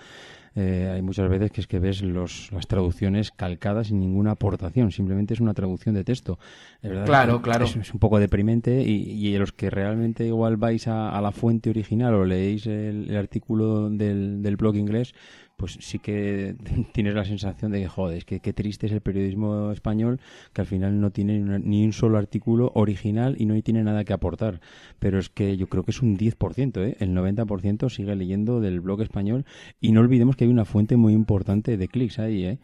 eh, hay muchas veces que es que ves los, las traducciones calcadas sin ninguna aportación, simplemente es una traducción de texto. claro, claro. Es, un poco deprimente y, y, los que realmente igual vais a, la fuente original o leéis el, artículo del, del blog inglés, pues sí que tienes la sensación de que, joder, que qué triste es el periodismo español, que al final no tiene ni un solo artículo original y no tiene nada que aportar. Pero es que yo creo que es un 10%, ¿eh? el 90% sigue leyendo del blog español y no olvidemos que hay una fuente muy importante de clics ahí, ¿eh?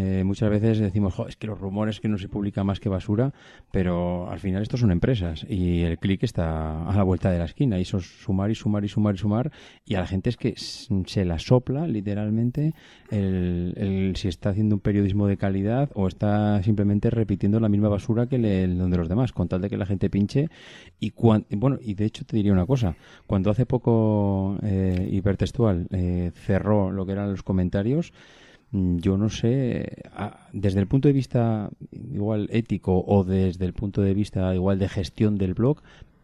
Eh, muchas veces decimos, es que los rumores que no se publica más que basura, pero al final estos son empresas y el clic está a la vuelta de la esquina y eso es sumar y sumar y sumar y sumar y a la gente es que se la sopla literalmente el, si está haciendo un periodismo de calidad o está simplemente repitiendo la misma basura que el donde los demás, con tal de que la gente pinche y bueno, y de hecho te diría una cosa, cuando hace poco eh, hipertextual eh, cerró lo que eran los comentarios, yo no sé, desde el punto de vista igual ético o desde el punto de vista igual de gestión del blog,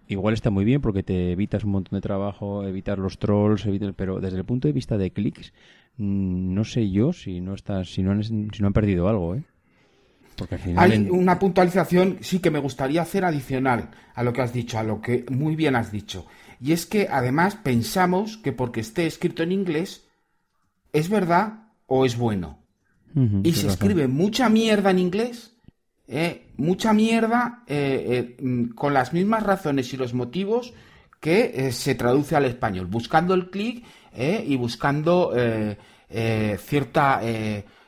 igual está muy bien porque te evitas un montón de trabajo, evitar los trolls, pero desde el punto de vista de clics, mm, no sé yo si no estás, si no han, si no han perdido algo, ¿eh? Porque Hay una puntualización sí que me gustaría hacer adicional a lo que has dicho, a lo que muy bien has dicho. Y es que además pensamos que porque esté escrito en inglés, es verdad o es bueno. y se escribe mucha mierda en inglés, eh, mucha mierda eh, eh, mm, con las mismas razones y los motivos que se traduce al español, buscando el clic y buscando cierta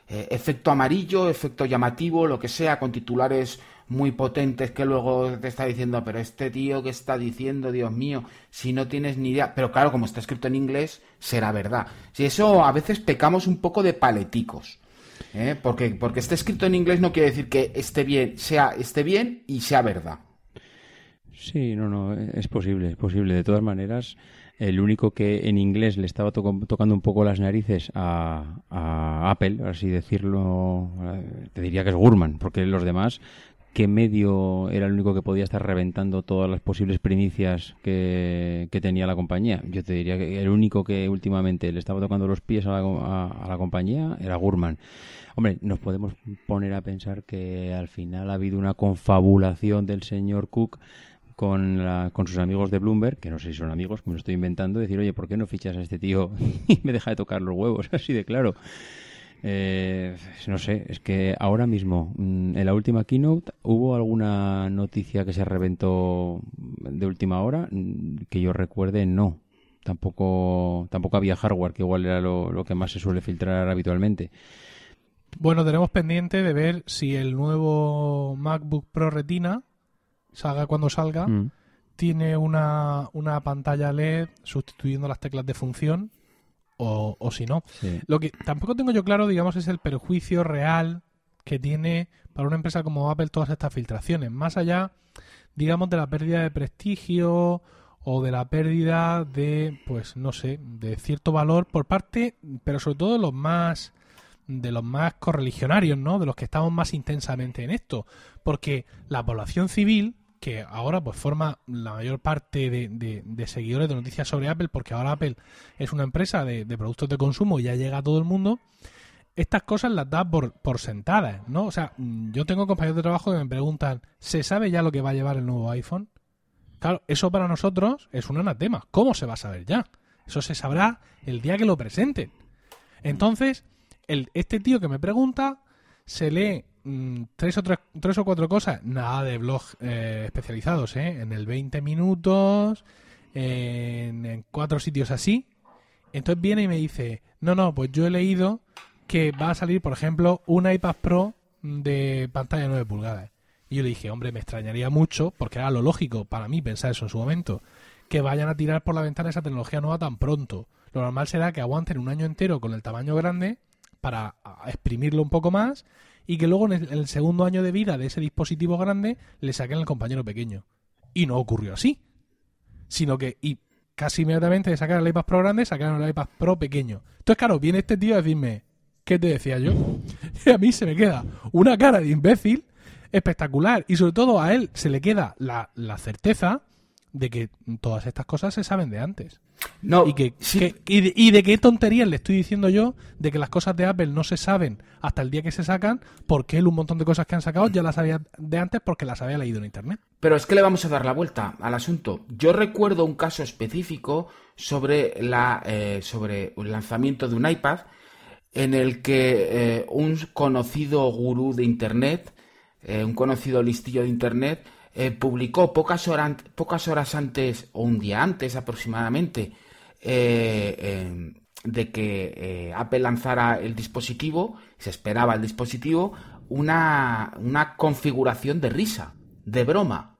efecto amarillo, efecto llamativo, lo que sea, con titulares muy potentes que luego te está diciendo, pero este tío que está diciendo, Dios mío, si no tienes ni idea. Pero claro, como está escrito en inglés, será verdad. Si eso a veces pecamos un poco de paleticos. ¿eh? Porque, porque esté escrito en inglés no quiere decir que esté bien, sea, esté bien y sea verdad. Sí, no, no, es posible, es posible. De todas maneras, el único que en inglés le estaba tocando un poco las narices a, a Apple, así decirlo, eh, te diría que es Gurman, porque los demás qué medio era el único que podía estar reventando todas las posibles primicias que, tenía la compañía. Yo te diría que el único que últimamente le estaba tocando los pies a la, compañía era Gurman. Hombre, nos podemos poner a pensar que al final ha habido una confabulación del señor Cook con, con sus amigos de Bloomberg, que no sé si son amigos, me lo estoy inventando, decir, oye, ¿por qué no fichas a este tío y me deja de tocar los huevos? Así de claro. Eh, no sé, es que ahora mismo, mm, en la última keynote, ¿hubo alguna noticia que se reventó de última hora? Mm, que yo recuerde, no. Tampoco, tampoco había hardware, que igual era lo, que más se suele filtrar habitualmente. Bueno, tenemos pendiente de ver si el nuevo MacBook Pro Retina, salga cuando salga, mm. tiene una, una pantalla LED sustituyendo las teclas de función o, si no. Lo que tampoco tengo yo claro, digamos, es el perjuicio real que tiene para una empresa como Apple todas estas filtraciones. Más allá, digamos, de la pérdida de prestigio o de la pérdida de, pues, no sé, de cierto valor por parte, pero sobre todo de los más de los más correligionarios, ¿no? De los que estamos más intensamente en esto. Porque la población civil que ahora pues forma la mayor parte de, seguidores de noticias sobre Apple, porque ahora Apple es una empresa de, productos de consumo y ya llega a todo el mundo, estas cosas las da por, sentadas, ¿no? O sea, mm, yo tengo compañeros de trabajo que me preguntan, ¿se sabe ya lo que va a llevar el nuevo iPhone? Claro, eso para nosotros es un anatema. ¿Cómo se va a saber ya? Eso se sabrá el día que lo presenten. Entonces, el, este tío que me pregunta se lee Mm, tres, o tres o cuatro cosas, nada de blog eh, especializados, ¿eh? En el 20 minutos, en, cuatro sitios así. Entonces viene y me dice, no, no, pues yo he leído que va a salir, por ejemplo, un iPad Pro de pantalla 9 pulgadas. Y yo le dije, hombre, me extrañaría mucho, porque era lo lógico para mí pensar eso en su momento, que vayan a tirar por la ventana esa tecnología nueva tan pronto. Lo normal será que aguanten un año entero con el tamaño grande para exprimirlo un poco más y que luego en el, segundo año de vida de ese dispositivo grande le saquen el compañero pequeño. Y no ocurrió así. Sino que, y casi inmediatamente de sacar el iPad Pro grande, sacaron el iPad Pro pequeño. Entonces, claro, viene este tío a decirme, ¿qué te decía yo? Y a mí se me queda una cara de imbécil espectacular. Y sobre todo a él se le queda la, la certeza de que todas estas cosas se saben de antes. No, y, que, y, de, qué tonterías le estoy diciendo yo de que las cosas de Apple no se saben hasta el día que se sacan, porque él un montón de cosas que han sacado ya las sabía de antes porque las había leído en internet. Pero es que le vamos a dar la vuelta al asunto. Yo recuerdo un caso específico sobre, la, eh, sobre el lanzamiento de un iPad en el que eh, un conocido gurú de internet, eh, un conocido listillo de internet, eh, publicó pocas, horas, pocas horas antes o un día antes aproximadamente eh, de que Apple lanzara el dispositivo, se esperaba el dispositivo, una, una configuración de risa, de broma.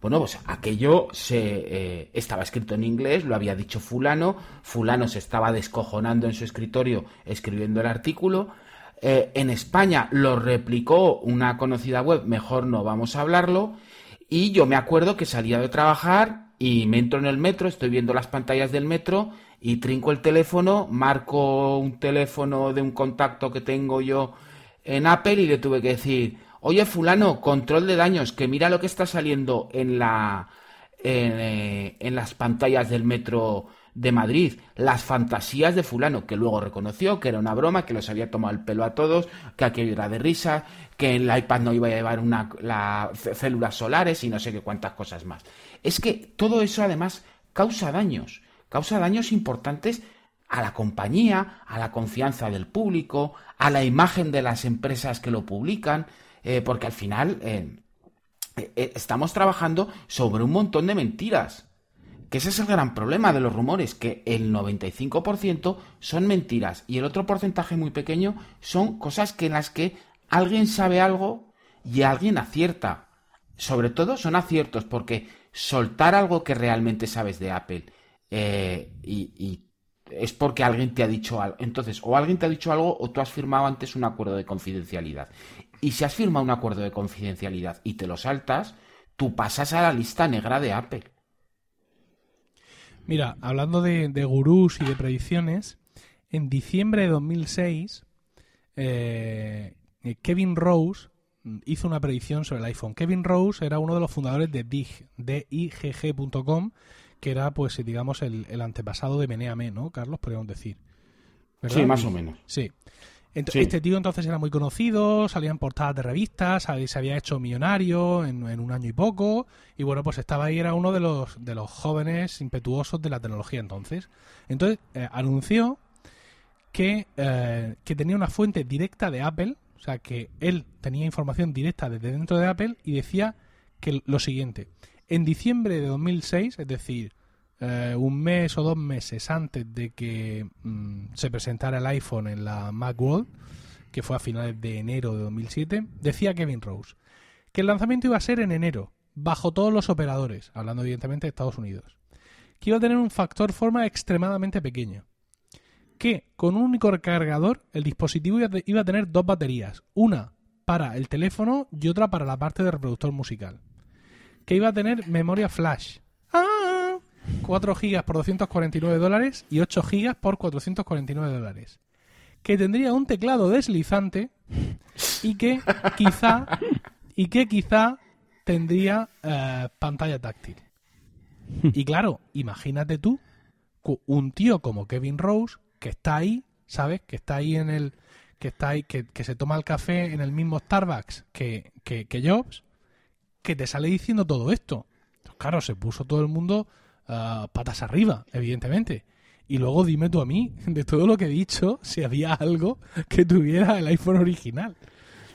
Bueno, pues aquello se eh, estaba escrito en inglés, lo había dicho fulano, fulano se estaba descojonando en su escritorio escribiendo el artículo. Eh, en España lo replicó una conocida web, mejor no vamos a hablarlo. Y yo me acuerdo que salía de trabajar y me entro en el metro, estoy viendo las pantallas del metro y trinco el teléfono, marco un teléfono de un contacto que tengo yo en Apple y le tuve que decir, oye fulano, control de daños, que mira lo que está saliendo en la en, eh, en las pantallas del metro de Madrid, las fantasías de fulano, que luego reconoció que era una broma, que los había tomado el pelo a todos, que aquello era de risa, que el iPad no iba a llevar una, células solares y no sé qué cuántas cosas más. Es que todo eso además causa daños, causa daños importantes a la compañía, a la confianza del público, a la imagen de las empresas que lo publican, eh, porque al final eh, eh, estamos trabajando sobre un montón de mentiras. Que ese es el gran problema de los rumores, que el 95% son mentiras y el otro porcentaje muy pequeño son cosas que en las que alguien sabe algo y alguien acierta. Sobre todo son aciertos porque soltar algo que realmente sabes de Apple y es porque alguien te ha dicho algo. Entonces, o alguien te ha dicho algo o tú has firmado antes un acuerdo de confidencialidad. Y si has firmado un acuerdo de confidencialidad y te lo saltas, tú pasas a la lista negra de Apple. Mira, hablando de, gurús y de predicciones, en diciembre de 2006, eh, Kevin Rose hizo una predicción sobre el iPhone. Kevin Rose era uno de los fundadores de DIG, digg.com, que era, pues, digamos, el, antepasado de Meneame, ¿no, Carlos? Podríamos decir. Sí, más o menos. Sí. Este tío entonces era muy conocido, salía en portadas de revistas, se había hecho millonario en, un año y poco, y bueno, pues estaba ahí, era uno de los, de los jóvenes impetuosos de la tecnología entonces. Entonces eh, anunció que, eh, que tenía una fuente directa de Apple, o sea, que él tenía información directa desde dentro de Apple y decía que lo siguiente, en diciembre de 2006, es decir, eh, un mes o dos meses antes de que mm, se presentara el iPhone en la Macworld, que fue a finales de enero de 2007, decía Kevin Rose que el lanzamiento iba a ser en enero, bajo todos los operadores, hablando evidentemente de Estados Unidos, que iba a tener un factor forma extremadamente pequeño, que con un único cargador el dispositivo iba a tener dos baterías, una para el teléfono y otra para la parte de reproductor musical que iba a tener memoria flash. ¡Ah! 4 GB por 249 dólares y 8 GB por 449 dólares. Que tendría un teclado deslizante y que quizá y que quizá tendría eh, pantalla táctil. Y claro, imagínate tú un tío como Kevin Rose que está ahí, ¿sabes? Que está ahí en el que está ahí que, se toma el café en el mismo Starbucks que, que Jobs que te sale diciendo todo esto. Pues claro, se puso todo el mundo ah, patas arriba, evidentemente. Y luego dime tú a mí, de todo lo que he dicho, si había algo que tuviera el iPhone original.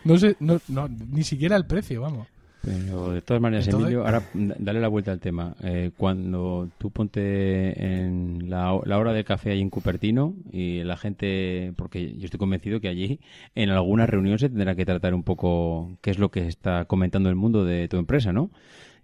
No sé, no, ni siquiera el precio, vamos. Pero de todas maneras, Emilio, ahora dale la vuelta al tema. Eh, cuando tú ponte en la, hora del café ahí en Cupertino y la gente, porque yo estoy convencido que allí en alguna reunión se tendrá que tratar un poco qué es lo que está comentando el mundo de tu empresa, ¿no?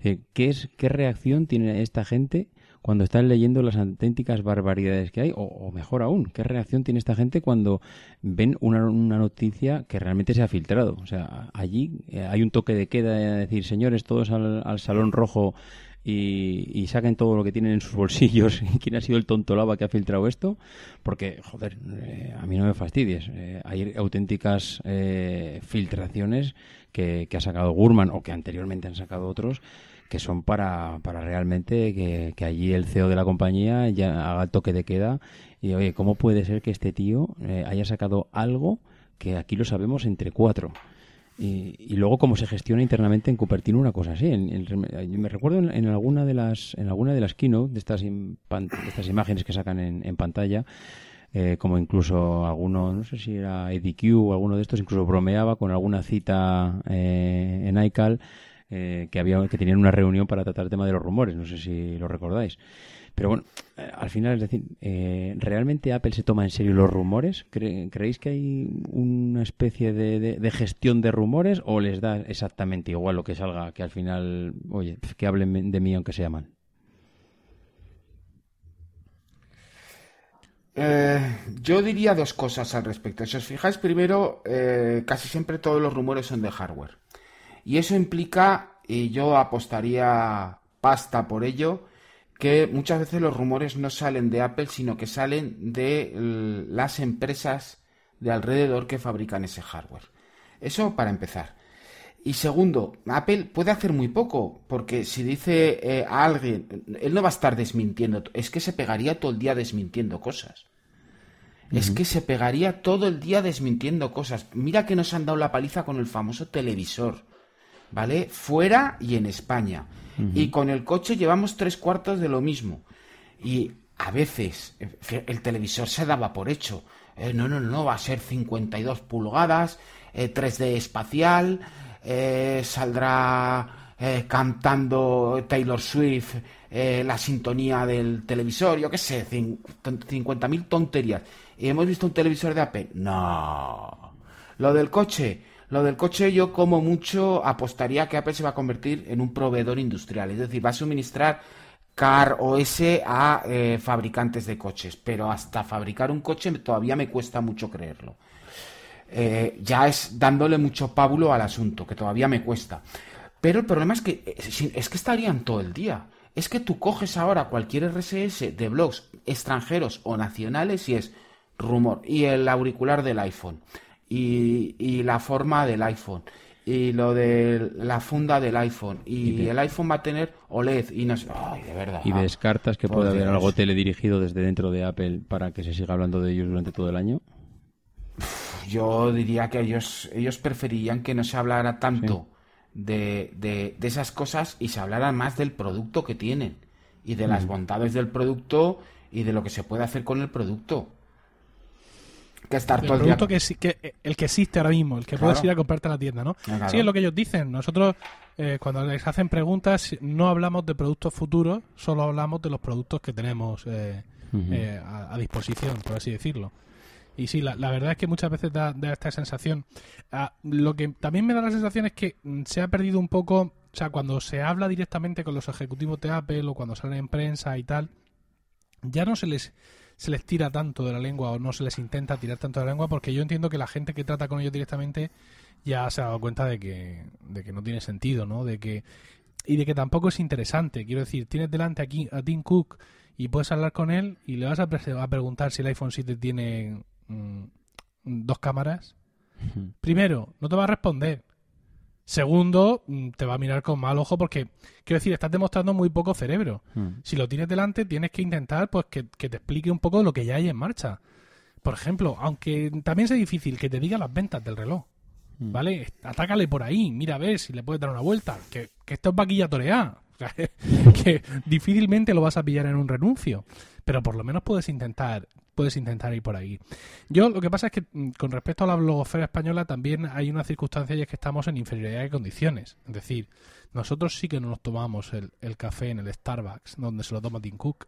Eh, ¿qué, es, ¿Qué reacción tiene esta gente cuando están leyendo las auténticas barbaridades que hay, o, mejor aún, qué reacción tiene esta gente cuando ven una, noticia que realmente se ha filtrado. O sea, allí eh, hay un toque de queda de decir, señores, todos al, salón rojo y, saquen todo lo que tienen en sus bolsillos. ¿Quién ha sido el tonto lava que ha filtrado esto? Porque, joder, eh, a mí no me fastidies. Eh, hay auténticas filtraciones que, que, ha sacado Gurman o que anteriormente han sacado otros que son para, para realmente que, allí el CEO de la compañía ya haga toque de queda y oye, ¿cómo puede ser que este tío eh, haya sacado algo que aquí lo sabemos entre cuatro? Y, y, luego cómo se gestiona internamente en Cupertino una cosa así. me recuerdo en, alguna de las en alguna de las keynote de estas, estas imágenes que sacan en, pantalla, eh, como incluso alguno, no sé si era EDQ o alguno de estos, incluso bromeaba con alguna cita eh, en iCal eh, que había que tenían una reunión para tratar el tema de los rumores, no sé si lo recordáis. Pero bueno, eh, al final, es decir, eh, ¿realmente Apple se toma en serio los rumores? ¿Creéis que hay una especie de, gestión de rumores o les da exactamente igual lo que salga, que al final, oye, que hablen de mí aunque sea mal? Yo diría dos cosas al respecto. Si os fijáis, primero, casi siempre todos los rumores son de hardware. Y eso implica, y yo apostaría pasta por ello, que muchas veces los rumores no salen de Apple, sino que salen de las empresas de alrededor que fabrican ese hardware. Eso para empezar. Y segundo, Apple puede hacer muy poco, porque si dice eh, a alguien, él no va a estar desmintiendo, es que se pegaría todo el día desmintiendo cosas. Es que se pegaría todo el día desmintiendo cosas. Mira que nos han dado la paliza con el famoso televisor, ¿vale? Fuera y en España. Y con el coche llevamos tres cuartos de lo mismo. Y a veces el televisor se daba por hecho. Eh, no, no, no, va a ser 52 pulgadas, 3D eh, espacial, eh, saldrá cantando Taylor Swift la sintonía del televisor, yo qué sé, 50.000 tonterías. ¿Y hemos visto un televisor de Apple? No. Lo del coche, lo del coche yo como mucho apostaría que Apple se va a convertir en un proveedor industrial, es decir, va a suministrar Car OS a eh, fabricantes de coches, pero hasta fabricar un coche todavía me cuesta mucho creerlo. Eh, ya es dándole mucho pábulo al asunto, que todavía me cuesta. Pero el problema es que, eh, es que estarían todo el día. Es que tú coges ahora cualquier RSS de blogs extranjeros o nacionales y es rumor. Y el auricular del iPhone y, la forma del iPhone y lo de la funda del iPhone y, el iPhone va a tener OLED y no sé, de verdad. ¿Y descartas que puede haber algo teledirigido desde dentro de Apple para que se siga hablando de ellos durante todo el año? Yo diría que ellos, ellos preferirían que no se hablara tanto de, de, esas cosas y se hablara más del producto que tienen y de las mm. bondades del producto y de lo que se puede hacer con el producto que estar el producto que, que, el que existe ahora mismo, el que puedes ir a comprarte a la tienda, ¿no? Sí, es lo que ellos dicen. Nosotros, eh, cuando les hacen preguntas, no hablamos de productos futuros, solo hablamos de los productos que tenemos eh, eh, a, disposición, por así decirlo. Y sí, la, verdad es que muchas veces da, esta sensación. Ah, lo que también me da la sensación es que mm, se ha perdido un poco, o sea, cuando se habla directamente con los ejecutivos de Apple o cuando salen en prensa y tal, ya no se les se les tira tanto de la lengua o no se les intenta tirar tanto de la lengua porque yo entiendo que la gente que trata con ellos directamente ya se ha dado cuenta de que, de que no tiene sentido, ¿no? De que y de que tampoco es interesante. Quiero decir, tienes delante aquí a Tim Cook y puedes hablar con él y le vas a, a preguntar si el iPhone 7 tiene mm, dos cámaras. Primero, no te va a responder. Segundo, mm, te va a mirar con mal ojo porque, quiero decir, estás demostrando muy poco cerebro. Hmm. Si lo tienes delante, tienes que intentar pues que, te explique un poco lo que ya hay en marcha. Por ejemplo, aunque también sea difícil que te diga las ventas del reloj. Hmm. ¿Vale? Atácale por ahí, mira a ver si le puedes dar una vuelta. Que, que esto es vaquilla toreá. que difícilmente lo vas a pillar en un renuncio. Pero por lo menos puedes intentar puedes intentar ir por ahí. Yo lo que pasa es que mm, con respecto a la blogosfera española también hay una circunstancia y es que estamos en inferioridad de condiciones. Es decir, nosotros sí que no nos tomamos el, café en el Starbucks donde se lo toma Tim Cook.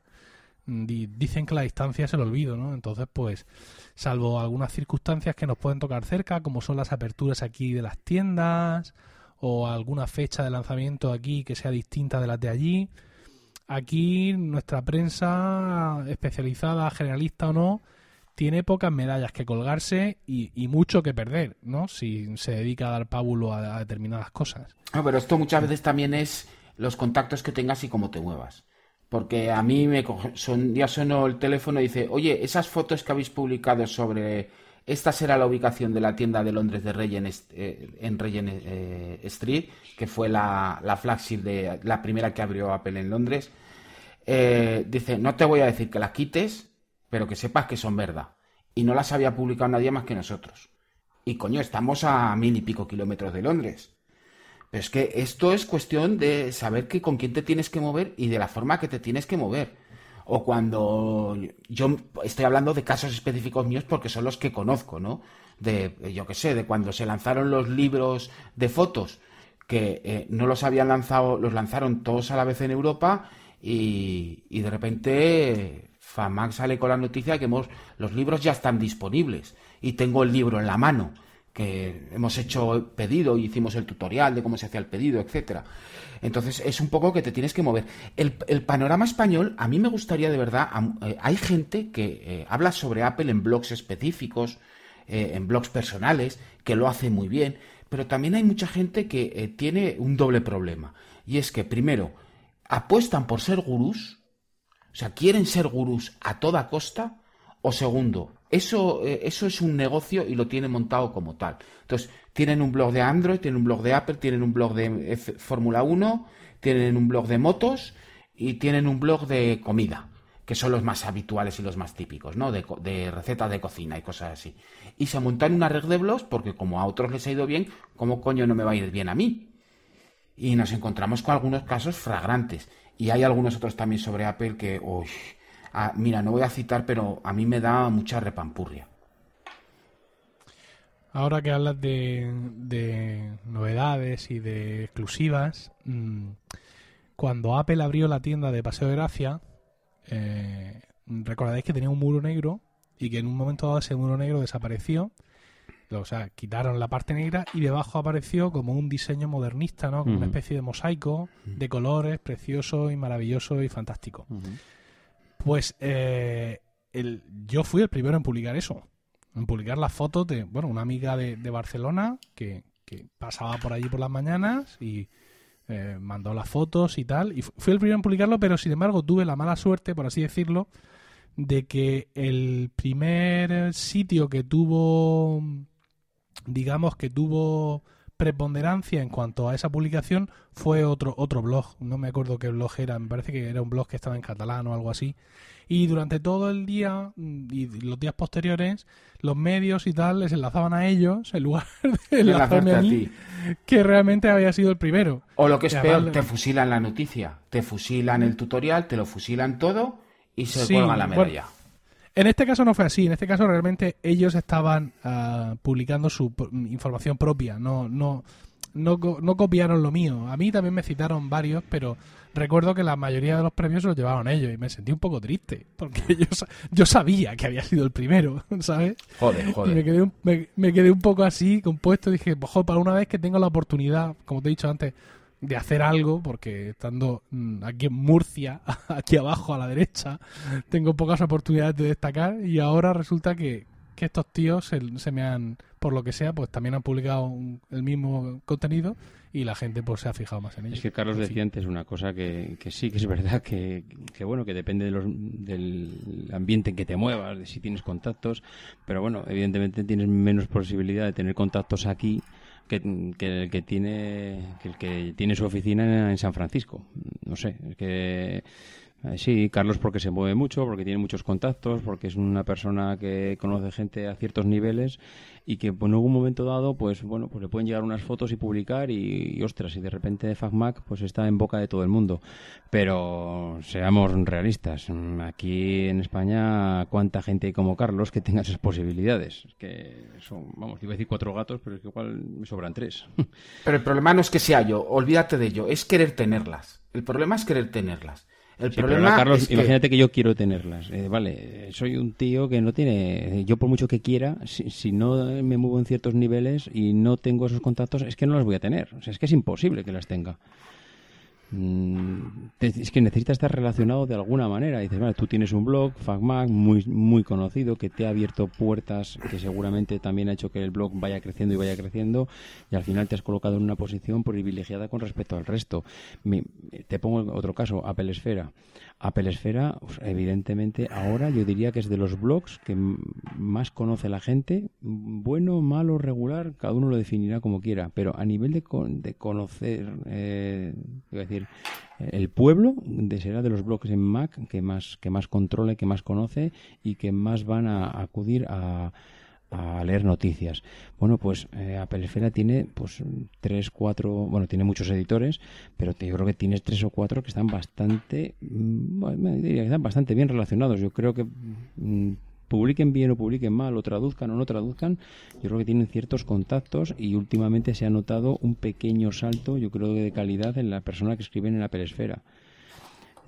Mm, dicen que la distancia es el olvido, ¿no? Entonces, pues, salvo algunas circunstancias que nos pueden tocar cerca, como son las aperturas aquí de las tiendas o alguna fecha de lanzamiento aquí que sea distinta de las de allí, Aquí nuestra prensa especializada, generalista o no, tiene pocas medallas que colgarse y, mucho que perder, ¿no? Si se dedica a dar pábulo a, determinadas cosas. pero esto muchas veces también es los contactos que tengas y cómo te muevas. Porque a mí me son, ya sonó el teléfono y dice, oye, esas fotos que habéis publicado sobre esta será la ubicación de la tienda de Londres de Regent, eh, en Regent eh, Street, que fue la, la, flagship de la primera que abrió Apple en Londres. Eh, dice, no te voy a decir que las quites, pero que sepas que son verdad. Y no las había publicado nadie más que nosotros. Y coño, estamos a mil y pico kilómetros de Londres. Pero es que esto es cuestión de saber que con quién te tienes que mover y de la forma que te tienes que mover o cuando yo estoy hablando de casos específicos míos porque son los que conozco, ¿no? De, yo qué sé, de cuando se lanzaron los libros de fotos, que eh, no los habían lanzado, los lanzaron todos a la vez en Europa y, de repente FAMAC sale con la noticia de que los libros ya están disponibles y tengo el libro en la mano que hemos hecho pedido y hicimos el tutorial de cómo se hacía el pedido, etcétera. Entonces es un poco que te tienes que mover. El, panorama español, a mí me gustaría de verdad, eh, hay gente que eh, habla sobre Apple en blogs específicos, eh, en blogs personales, que lo hace muy bien, pero también hay mucha gente que tiene un doble problema. Y es que, primero, apuestan por ser gurús, o sea, quieren ser gurús a toda costa, o segundo, eso, eso es un negocio y lo tienen montado como tal. Entonces, tienen un blog de Android, tienen un blog de Apple, tienen un blog de Fórmula 1, tienen un blog de motos y tienen un blog de comida, que son los más habituales y los más típicos, ¿no? De, recetas de cocina y cosas así. Y se montan una red de blogs porque como a otros les ha ido bien, ¿cómo coño no me va a ir bien a mí? Y nos encontramos con algunos casos fragrantes. Y hay algunos otros también sobre Apple que, uy, ah, mira, no voy a citar, pero a mí me da mucha repampurria. Ahora que hablas de, novedades y de exclusivas, mm, cuando Apple abrió la tienda de Paseo de Gracia, eh, recordaréis que tenía un muro negro y que en un momento dado ese muro negro desapareció. O sea, quitaron la parte negra y debajo apareció como un diseño modernista, ¿no? Como una especie de mosaico de colores precioso y maravilloso y fantástico. Pues eh, el, yo fui el primero en publicar eso en publicar las fotos de, bueno, una amiga de, Barcelona que, pasaba por allí por las mañanas y eh, mandó las fotos y tal. Y fui el primero en publicarlo, pero sin embargo tuve la mala suerte, por así decirlo, de que el primer sitio que tuvo, digamos que tuvo preponderancia en cuanto a esa publicación fue otro otro blog. No me acuerdo qué blog era, me parece que era un blog que estaba en catalán o algo así. Y durante todo el día mm, y los días posteriores, los medios y tal les enlazaban a ellos en lugar de enlazarme a mí, que realmente había sido el primero. O lo que es peor, te fusilan la noticia, te fusilan el tutorial, te lo fusilan todo y se cuelgan la medalla. En este caso no fue así, en este caso realmente ellos estaban ah, publicando su información propia, no, no, no, no copiaron lo mío. A mí también me citaron varios, pero recuerdo que la mayoría de los premios los llevaron ellos y me sentí un poco triste porque yo, yo sabía que había sido el primero, ¿sabes? Joder, joder. Y me quedé, un, me, quedé un poco así, compuesto. Dije, joder, para una vez que tengo la oportunidad, como te he dicho antes, de hacer algo, porque estando mm, aquí en Murcia, aquí abajo a la derecha, tengo pocas oportunidades de destacar y ahora resulta que, que estos tíos se, me han, por lo que sea, pues también han publicado el mismo contenido y la gente pues se ha fijado más en ellos. Es que Carlos decía antes una cosa que, que, sí, que es verdad, que, que bueno, que depende de los, del ambiente en que te muevas, de si tienes contactos, pero bueno, evidentemente tienes menos posibilidad de tener contactos aquí que, el que tiene que el que tiene su oficina en San Francisco. No sé, es que sí, Carlos porque se mueve mucho, porque tiene muchos contactos, porque es una persona que conoce gente a ciertos niveles y que en algún momento dado, pues bueno, pues le pueden llegar unas fotos y publicar y, ostras, y de repente FacMac pues está en boca de todo el mundo. Pero seamos realistas, aquí en España, ¿cuánta gente hay como Carlos que tenga esas posibilidades? Que son, vamos, iba a decir cuatro gatos, pero es que igual me sobran tres. Pero el problema no es que sea yo, olvídate de ello, es querer tenerlas. El problema es querer tenerlas. El problema Carlos, imagínate que... yo quiero tenerlas. Eh, vale, soy un tío que no tiene. Yo, por mucho que quiera, si, no me muevo en ciertos niveles y no tengo esos contactos, es que no las voy a tener. O sea, es que es imposible que las tenga. Mm, es que necesita estar relacionado de alguna manera. Dices, vale, tú tienes un blog, FacMac, muy, muy conocido, que te ha abierto puertas, que seguramente también ha hecho que el blog vaya creciendo y vaya creciendo, y al final te has colocado en una posición privilegiada con respecto al resto. te pongo otro caso, Apple Esfera. Apple Esfera, pues, evidentemente, ahora yo diría que es de los blogs que más conoce la gente, bueno, malo, regular, cada uno lo definirá como quiera, pero a nivel de, de conocer, eh, decir, el pueblo de, será de los blogs en Mac que más, que más controle, que más conoce y que más van a acudir a a leer noticias. Bueno, pues eh, Apple Esfera tiene pues tres, cuatro, bueno, tiene muchos editores, pero yo creo que tiene tres o cuatro que están bastante, mm, bueno, diría que están bastante bien relacionados. Yo creo que mm, publiquen bien o publiquen mal, o traduzcan o no traduzcan, yo creo que tienen ciertos contactos y últimamente se ha notado un pequeño salto, yo creo, de calidad en la persona que escribe en la Esfera.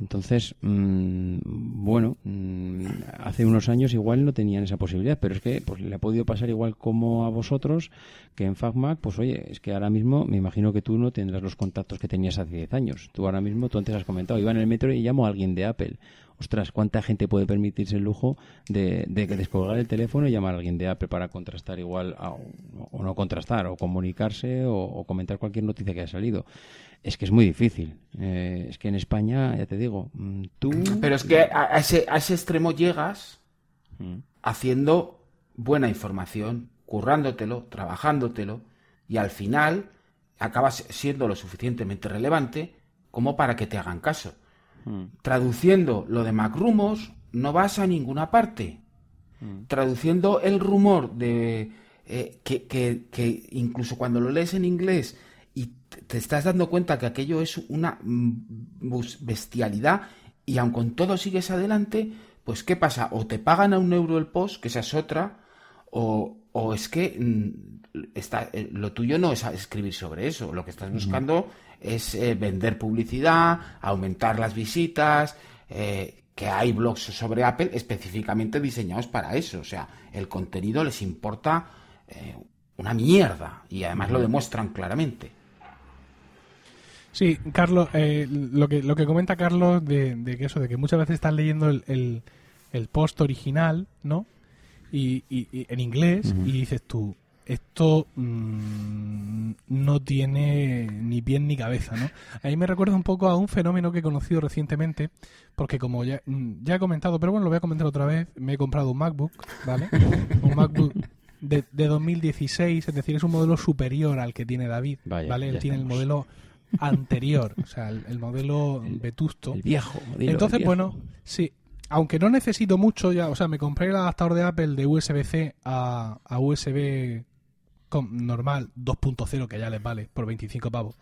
Entonces, mm, bueno, mm, hace unos años igual no tenían esa posibilidad, pero es que pues, le ha podido pasar igual como a vosotros, que en FacMac, pues oye, es que ahora mismo me imagino que tú no tendrás los contactos que tenías hace 10 años. Tú ahora mismo, tú antes has comentado, iba en el metro y llamo a alguien de Apple. Ostras, ¿cuánta gente puede permitirse el lujo de, de descolgar el teléfono y llamar a alguien de Apple para contrastar igual, o no contrastar, o comunicarse, o comentar cualquier noticia que haya salido? Es que es muy difícil. Eh, es que en España, ya te digo, mm, tú... Pero es que a ese, a ese extremo llegas mm. haciendo buena información, currándotelo, trabajándotelo, y al final acabas siendo lo suficientemente relevante como para que te hagan caso. Mm. Traduciendo lo de Macrumos, no vas a ninguna parte. Traduciendo el rumor de eh, que, que incluso cuando lo lees en inglés te estás dando cuenta que aquello es una mm, bestialidad y aun con todo sigues adelante, pues ¿qué pasa? O te pagan a un euro el post, que esa es otra, o, es que mm, está, eh, lo tuyo no es escribir sobre eso, lo que estás buscando es eh, vender publicidad, aumentar las visitas, eh, que hay blogs sobre Apple específicamente diseñados para eso, o sea, el contenido les importa una mierda y además lo demuestran claramente. Sí, Carlos, eh, lo, que, lo que comenta Carlos de, que eso, de que muchas veces estás leyendo el, el, post original, ¿no? Y, en inglés, y dices tú, esto mm, no tiene ni pie ni cabeza, ¿no? A mí me recuerda un poco a un fenómeno que he conocido recientemente, porque como ya, mm, ya he comentado, pero bueno, lo voy a comentar otra vez, me he comprado un MacBook, ¿vale? un MacBook de, de 2016, es decir, es un modelo superior al que tiene David, ¿vale? Él tiene el modelo anterior, o sea, el, modelo vetusto. El viejo. Entonces, bueno, sí, aunque no necesito mucho ya, o sea, me compré el adaptador de Apple de USB-C a, a USB normal 2.0 que ya les vale por 25 pavos.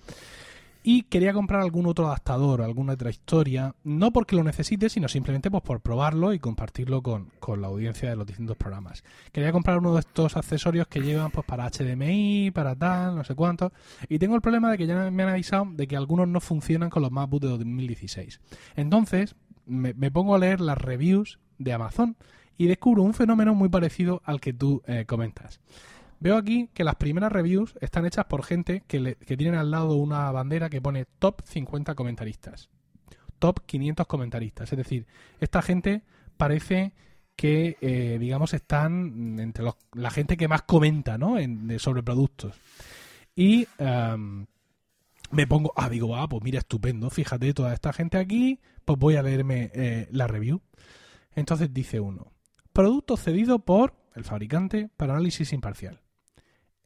Y quería comprar algún otro adaptador, alguna otra historia, no porque lo necesite, sino simplemente pues, por probarlo y compartirlo con, la audiencia de los distintos programas. Quería comprar uno de estos accesorios que llevan pues para HDMI, para tal, no sé cuánto. Y tengo el problema de que ya me han avisado de que algunos no funcionan con los MacBook de 2016. Entonces, me, pongo a leer las reviews de Amazon y descubro un fenómeno muy parecido al que tú eh, comentas. Veo aquí que las primeras reviews están hechas por gente que, que tienen al lado una bandera que pone top 50 comentaristas. Top 500 comentaristas. Es decir, esta gente parece que, eh, digamos, están entre la gente que más comenta, ¿no? sobre productos. Y me pongo, ah, digo, ah, pues mira, estupendo, fíjate, toda esta gente aquí, pues voy a leerme eh, la review. Entonces dice uno, producto cedido por el fabricante para análisis imparcial.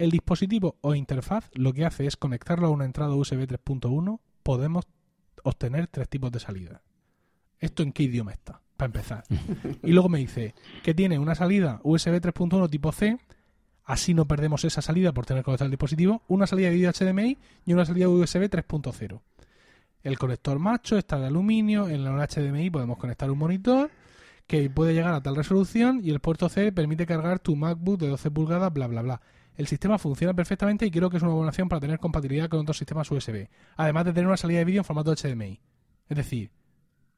El dispositivo o interfaz lo que hace es conectarlo a una entrada USB 3.1. Podemos obtener tres tipos de salida. ¿Esto en qué idioma está? Para empezar. Y luego me dice que tiene una salida USB 3.1 tipo C. Así no perdemos esa salida por tener conectado el dispositivo. Una salida de HDMI y una salida USB 3.0. El conector macho está de aluminio. En la HDMI podemos conectar un monitor que puede llegar a tal resolución y el puerto C permite cargar tu MacBook de 12 pulgadas, bla, bla, bla el sistema funciona perfectamente y creo que es una buena opción para tener compatibilidad con otros sistemas USB, además de tener una salida de vídeo en formato HDMI. Es decir,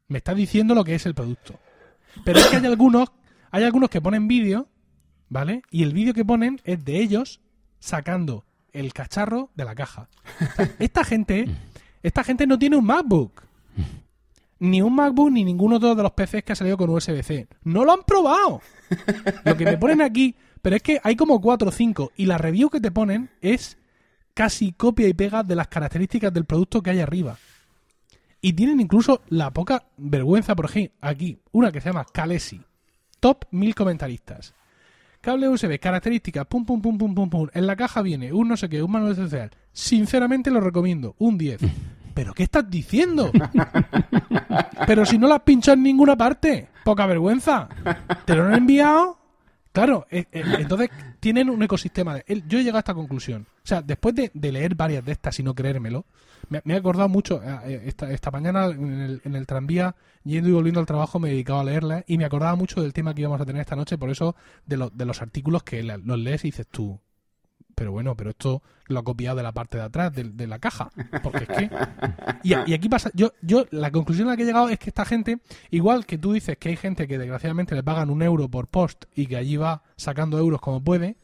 me está diciendo lo que es el producto. Pero es que hay algunos, hay algunos que ponen vídeo, ¿vale? Y el vídeo que ponen es de ellos sacando el cacharro de la caja. esta gente, esta gente no tiene un MacBook. Ni un MacBook ni ninguno de los PCs que ha salido con USB-C. No lo han probado. Lo que me ponen aquí pero es que hay como cuatro o cinco y la review que te ponen es casi copia y pega de las características del producto que hay arriba. Y tienen incluso la poca vergüenza, por ejemplo, aquí, una que se llama Calesi. Top 1000 comentaristas. Cable USB, características, pum, pum, pum, pum, pum, pum. En la caja viene un no sé qué, un manual social. Sinceramente lo recomiendo, un 10. ¿Pero qué estás diciendo? Pero si no la has pinchado en ninguna parte. Poca vergüenza. ¿Te lo han enviado? Claro, eh, eh, entonces tienen un ecosistema. De, yo he llegado a esta conclusión. O sea, después de, leer varias de estas y no creérmelo, me, he acordado mucho. Eh, esta, esta mañana en el, tranvía, yendo y volviendo al trabajo, me he dedicado a leerla y me acordaba mucho del tema que íbamos a tener esta noche. Por eso, de, de los artículos que los lees y dices tú, pero bueno, pero esto lo ha copiado de la parte de atrás de, la caja. Porque es que. Y, aquí pasa. Yo, yo, la conclusión a la que he llegado es que esta gente, igual que tú dices que hay gente que desgraciadamente le pagan un euro por post y que allí va sacando euros como puede,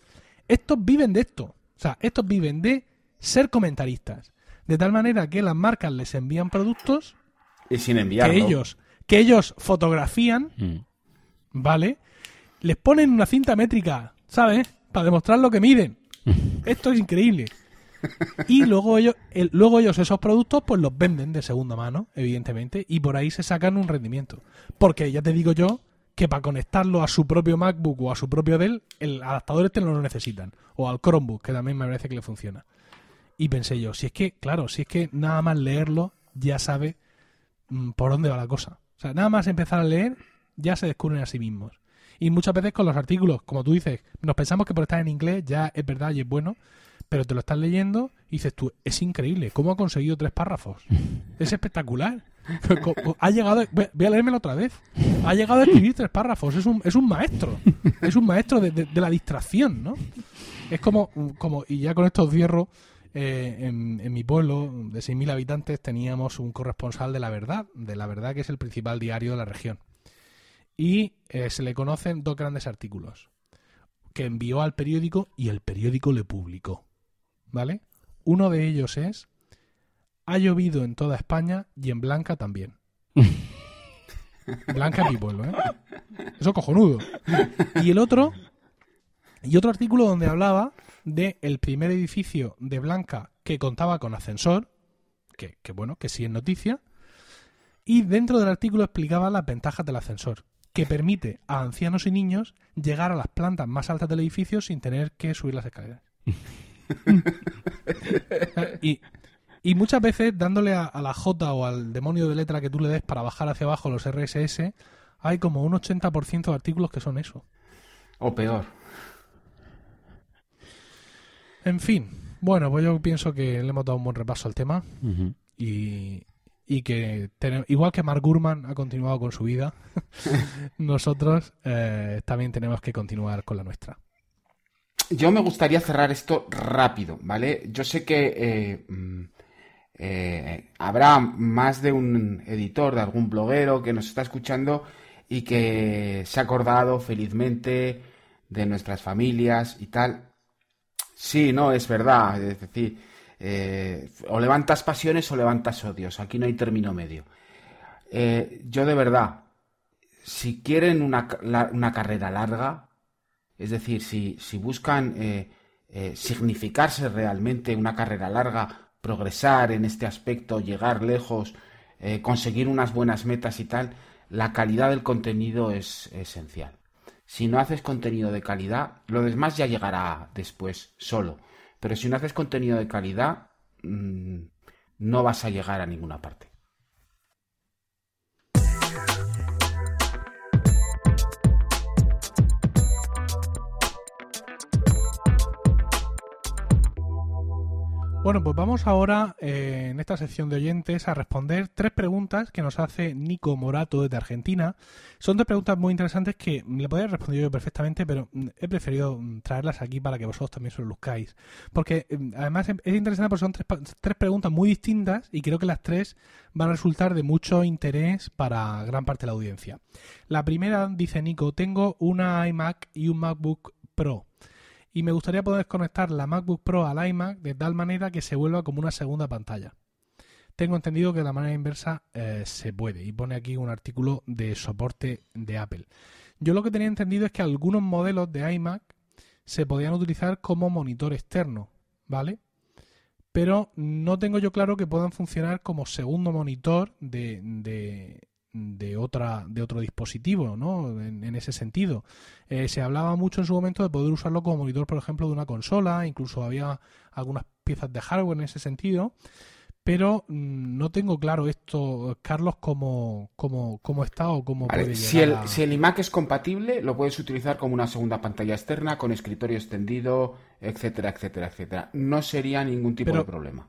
estos viven de esto. O sea, estos viven de ser comentaristas. De tal manera que las marcas les envían productos. Y sin enviar. Que ellos, que ellos fotografían. Mm. ¿Vale? Les ponen una cinta métrica, ¿sabes? Para demostrar lo que miden. Esto es increíble. Y luego ellos, luego ellos esos productos pues los venden de segunda mano, evidentemente, y por ahí se sacan un rendimiento. Porque ya te digo yo que para conectarlo a su propio MacBook o a su propio Dell, el adaptador este no lo necesitan. O al Chromebook, que también me parece que le funciona. Y pensé yo, si es que, claro, si es que nada más leerlo, ya sabe mm, por dónde va la cosa. O sea, nada más empezar a leer, ya se descubren a sí mismos. Y muchas veces con los artículos, como tú dices, nos pensamos que por estar en inglés ya es verdad y es bueno, pero te lo estás leyendo y dices tú, es increíble, ¿cómo ha conseguido tres párrafos? Es espectacular. Ha llegado, voy a leérmelo otra vez. Ha llegado a escribir tres párrafos. Es un, es un maestro. Es un maestro de, la distracción, ¿no? Es como, como, y ya con esto cierro, eh, en, en, mi pueblo de 6.000 habitantes teníamos un corresponsal de La Verdad, de La Verdad que es el principal diario de la región y eh, se le conocen dos grandes artículos que envió al periódico y el periódico le publicó. ¿Vale? Uno de ellos es Ha llovido en toda España y en Blanca también. Blanca pueblo, ¿eh? Eso cojonudo. Y el otro, y otro artículo donde hablaba de el primer edificio de Blanca que contaba con ascensor, que, que bueno, que sí es noticia, y dentro del artículo explicaba las ventajas del ascensor que permite a ancianos y niños llegar a las plantas más altas del edificio sin tener que subir las escaleras. y, y, muchas veces dándole a, la J o al demonio de letra que tú le des para bajar hacia abajo los RSS, hay como un 80% de artículos que son eso. O peor. En fin, bueno, pues yo pienso que le hemos dado un buen repaso al tema y, y que igual que Mark Gurman ha continuado con su vida, nosotros eh, también tenemos que continuar con la nuestra. Yo me gustaría cerrar esto rápido, ¿vale? Yo sé que eh, mm, eh, habrá más de un editor, de algún bloguero que nos está escuchando y que se ha acordado felizmente de nuestras familias y tal. Sí, no, es verdad. Es decir, eh, o levantas pasiones o levantas odios. Aquí no hay término medio. Eh, yo de verdad, si quieren una, carrera larga, es decir, si, buscan eh, significarse realmente una carrera larga, progresar en este aspecto, llegar lejos, conseguir unas buenas metas y tal, la calidad del contenido es esencial. Si no haces contenido de calidad, lo demás ya llegará después solo. Pero si no haces contenido de calidad, mm, no vas a llegar a ninguna parte. Bueno, pues vamos ahora eh, en esta sección de oyentes a responder tres preguntas que nos hace Nico Morato desde Argentina. Son tres preguntas muy interesantes que le podría responder yo perfectamente, pero mm, he preferido mm, traerlas aquí para que vosotros también se lo luzcáis. Porque mm, además es interesante porque son tres, tres preguntas muy distintas y creo que las tres van a resultar de mucho interés para gran parte de la audiencia. La primera dice Nico, tengo una iMac y un MacBook Pro y me gustaría poder conectar la MacBook Pro al iMac de tal manera que se vuelva como una segunda pantalla. Tengo entendido que de la manera inversa eh, se puede y pone aquí un artículo de soporte de Apple. Yo lo que tenía entendido es que algunos modelos de iMac se podían utilizar como monitor externo, ¿vale? Pero no tengo yo claro que puedan funcionar como segundo monitor de, de otra de otro dispositivo no en, ese sentido. Eh, se hablaba mucho en su momento de poder usarlo como monitor por ejemplo de una consola incluso había algunas piezas de hardware en ese sentido pero mm, no tengo claro esto Carlos cómo, cómo, cómo está o cómo puede si el, si el iMac es compatible lo puedes utilizar como una segunda pantalla externa con escritorio extendido etcétera etcétera etcétera. No sería ningún tipo de problema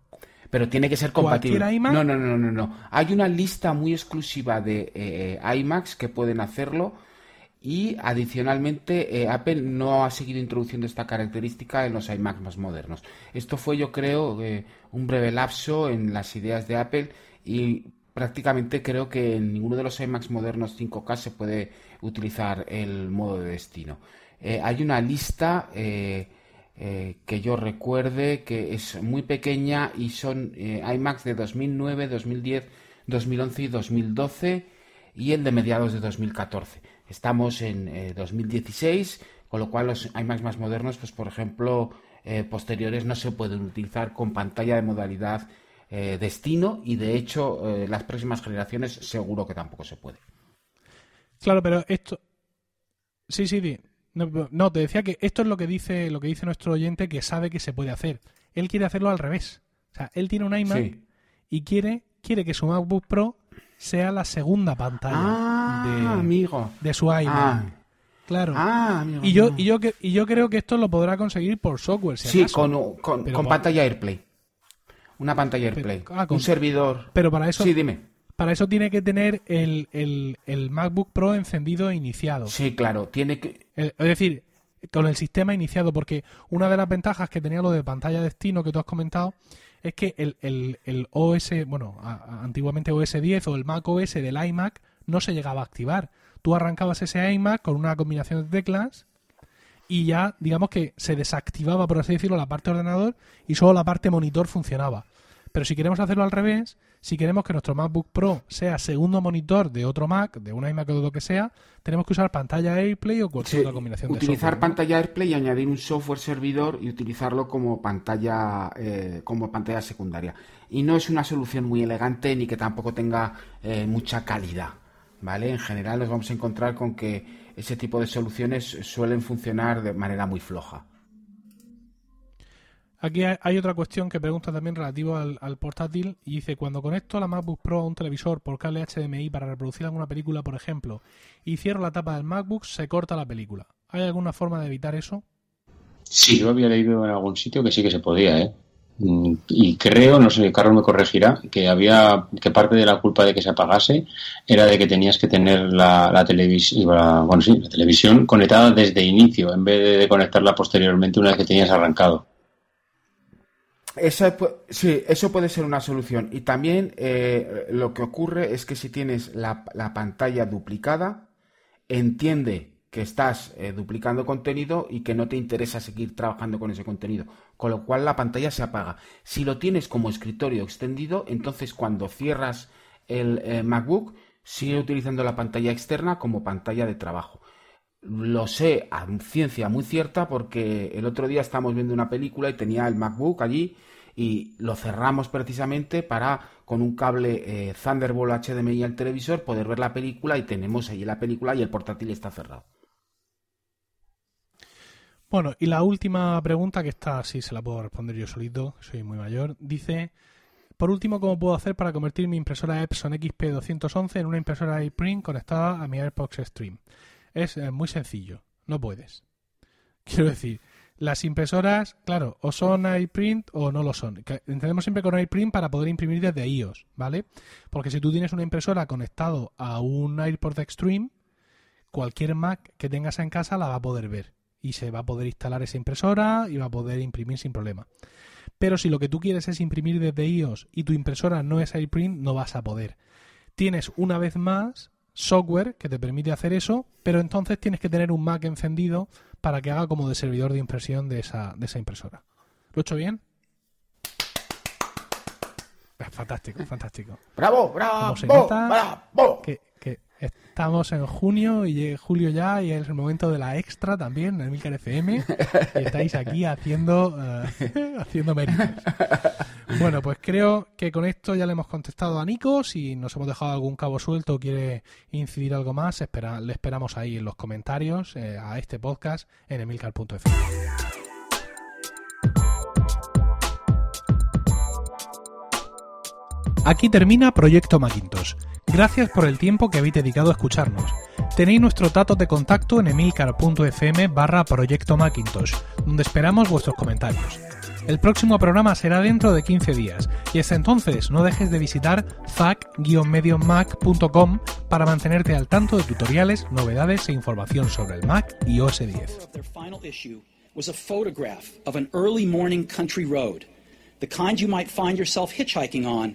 pero tiene que ser compatible. iMac? No, no, no, no, no. Hay una lista muy exclusiva de eh, iMacs que pueden hacerlo y adicionalmente Apple no ha seguido introduciendo esta característica en los iMac más modernos. Esto fue yo creo un breve lapso en las ideas de Apple y prácticamente creo que en ninguno de los iMacs modernos 5K se puede utilizar el modo de destino. hay una lista eh, que yo recuerde que es muy pequeña y son eh, iMacs de 2009, 2010, 2011 y 2012 y el de mediados de 2014. Estamos en 2016, eh, con lo cual los iMacs más modernos, pues por ejemplo, posteriores no se pueden utilizar con pantalla de modalidad destino y de hecho las próximas generaciones seguro que tampoco se puede. Claro, pero esto... Sí, sí, no, te decía que esto es lo que dice lo que dice nuestro oyente que sabe que se puede hacer. Él quiere hacerlo al revés. O sea, él tiene un iMac y quiere quiere que su MacBook Pro sea la segunda pantalla ah, de, de su iMac. Ah. Claro. Ah, y yo y yo y yo creo que esto lo podrá conseguir por software. sí, con, con, pantalla AirPlay. Una pantalla AirPlay. Ah, un servidor. Pero para eso. Sí, dime para eso tiene que tener el, el, MacBook Pro encendido e iniciado. Sí, claro, tiene que... es decir, con el sistema iniciado, porque una de las ventajas que tenía lo de pantalla destino que tú has comentado es que el, el, el OS, bueno, antiguamente OS 10 o el Mac OS del iMac no se llegaba a activar. Tú arrancabas ese iMac con una combinación de teclas y ya, digamos que se desactivaba, por así decirlo, la parte ordenador y solo la parte monitor funcionaba. Pero si queremos hacerlo al revés, si queremos que nuestro MacBook Pro sea segundo monitor de otro Mac, de una iMac o de lo que sea, tenemos que usar pantalla AirPlay o cualquier otra combinación de Utilizar pantalla AirPlay y añadir un software servidor y utilizarlo como pantalla, eh, como pantalla secundaria. Y no es una solución muy elegante ni que tampoco tenga eh, mucha calidad. ¿Vale? En general nos vamos a encontrar con que ese tipo de soluciones suelen funcionar de manera muy floja. Aquí hay otra cuestión que pregunta también relativo al, portátil y dice, cuando conecto la MacBook Pro a un televisor por cable HDMI para reproducir alguna película, por ejemplo, y cierro la tapa del MacBook, se corta la película. ¿Hay alguna forma de evitar eso? Sí, yo había leído en algún sitio que sí que se podía, ¿eh? Mm, y creo, no sé, Carlos me corregirá, que había que parte de la culpa de que se apagase era de que tenías que tener la, televisión conectada desde inicio en vez de conectarla posteriormente una vez que tenías arrancado. Esa, sí, eso puede ser una solución. Y también eh, lo que ocurre es que si tienes la, pantalla duplicada, entiende que estás eh, duplicando contenido y que no te interesa seguir trabajando con ese contenido. Con lo cual la pantalla se apaga. Si lo tienes como escritorio extendido, entonces cuando cierras el eh, MacBook, sigue utilizando la pantalla externa como pantalla de trabajo. Lo sé a ciencia muy cierta porque el otro día estábamos viendo una película y tenía el MacBook allí y lo cerramos precisamente para con un cable eh, Thunderbolt HDMI al televisor poder ver la película y tenemos allí la película y el portátil está cerrado. Bueno, y la última pregunta, que está sí se la puedo responder yo solito, soy muy mayor, dice, por último, ¿cómo puedo hacer para convertir mi impresora Epson XP211 en una impresora iPrint conectada a mi AirPods Stream? Es eh, muy sencillo, no puedes. Quiero decir, las impresoras, claro, o son iPrint o no lo son. Entendemos siempre con iPrint para poder imprimir desde iOS, ¿vale? Porque si tú tienes una impresora conectado a un AirPort Extreme, cualquier Mac que tengas en casa la va a poder ver y se va a poder instalar esa impresora y va a poder imprimir sin problema. Pero si lo que tú quieres es imprimir desde iOS y tu impresora no es iPrint, no vas a poder. Tienes una vez más software que te permite hacer eso, pero entonces tienes que tener un Mac encendido para que haga como de servidor de impresión de esa, de esa impresora. ¿Lo he hecho bien? Fantástico, fantástico. ¡Bravo, bravo! bravo. Que, Estamos en junio y julio ya y es el momento de la extra también en Milcar FM y estáis aquí haciendo uh, haciendo méritos. Bueno, pues creo que con esto ya le hemos contestado a Nico. Si nos hemos dejado algún cabo suelto o quiere incidir algo más, espera, le esperamos ahí en los comentarios eh, a este podcast en emilcar.fm. Aquí termina Proyecto Macintosh Gracias por el tiempo que habéis dedicado a escucharnos. Tenéis nuestro dato de contacto en emilcar.fm barra Proyecto Macintosh, donde esperamos vuestros comentarios. El próximo programa será dentro de 15 días y hasta entonces no dejes de visitar fac-mediomac.com para mantenerte al tanto de tutoriales, novedades e información sobre el Mac y OS 10. was a photograph of an early morning country road, the kind you might find yourself hitchhiking on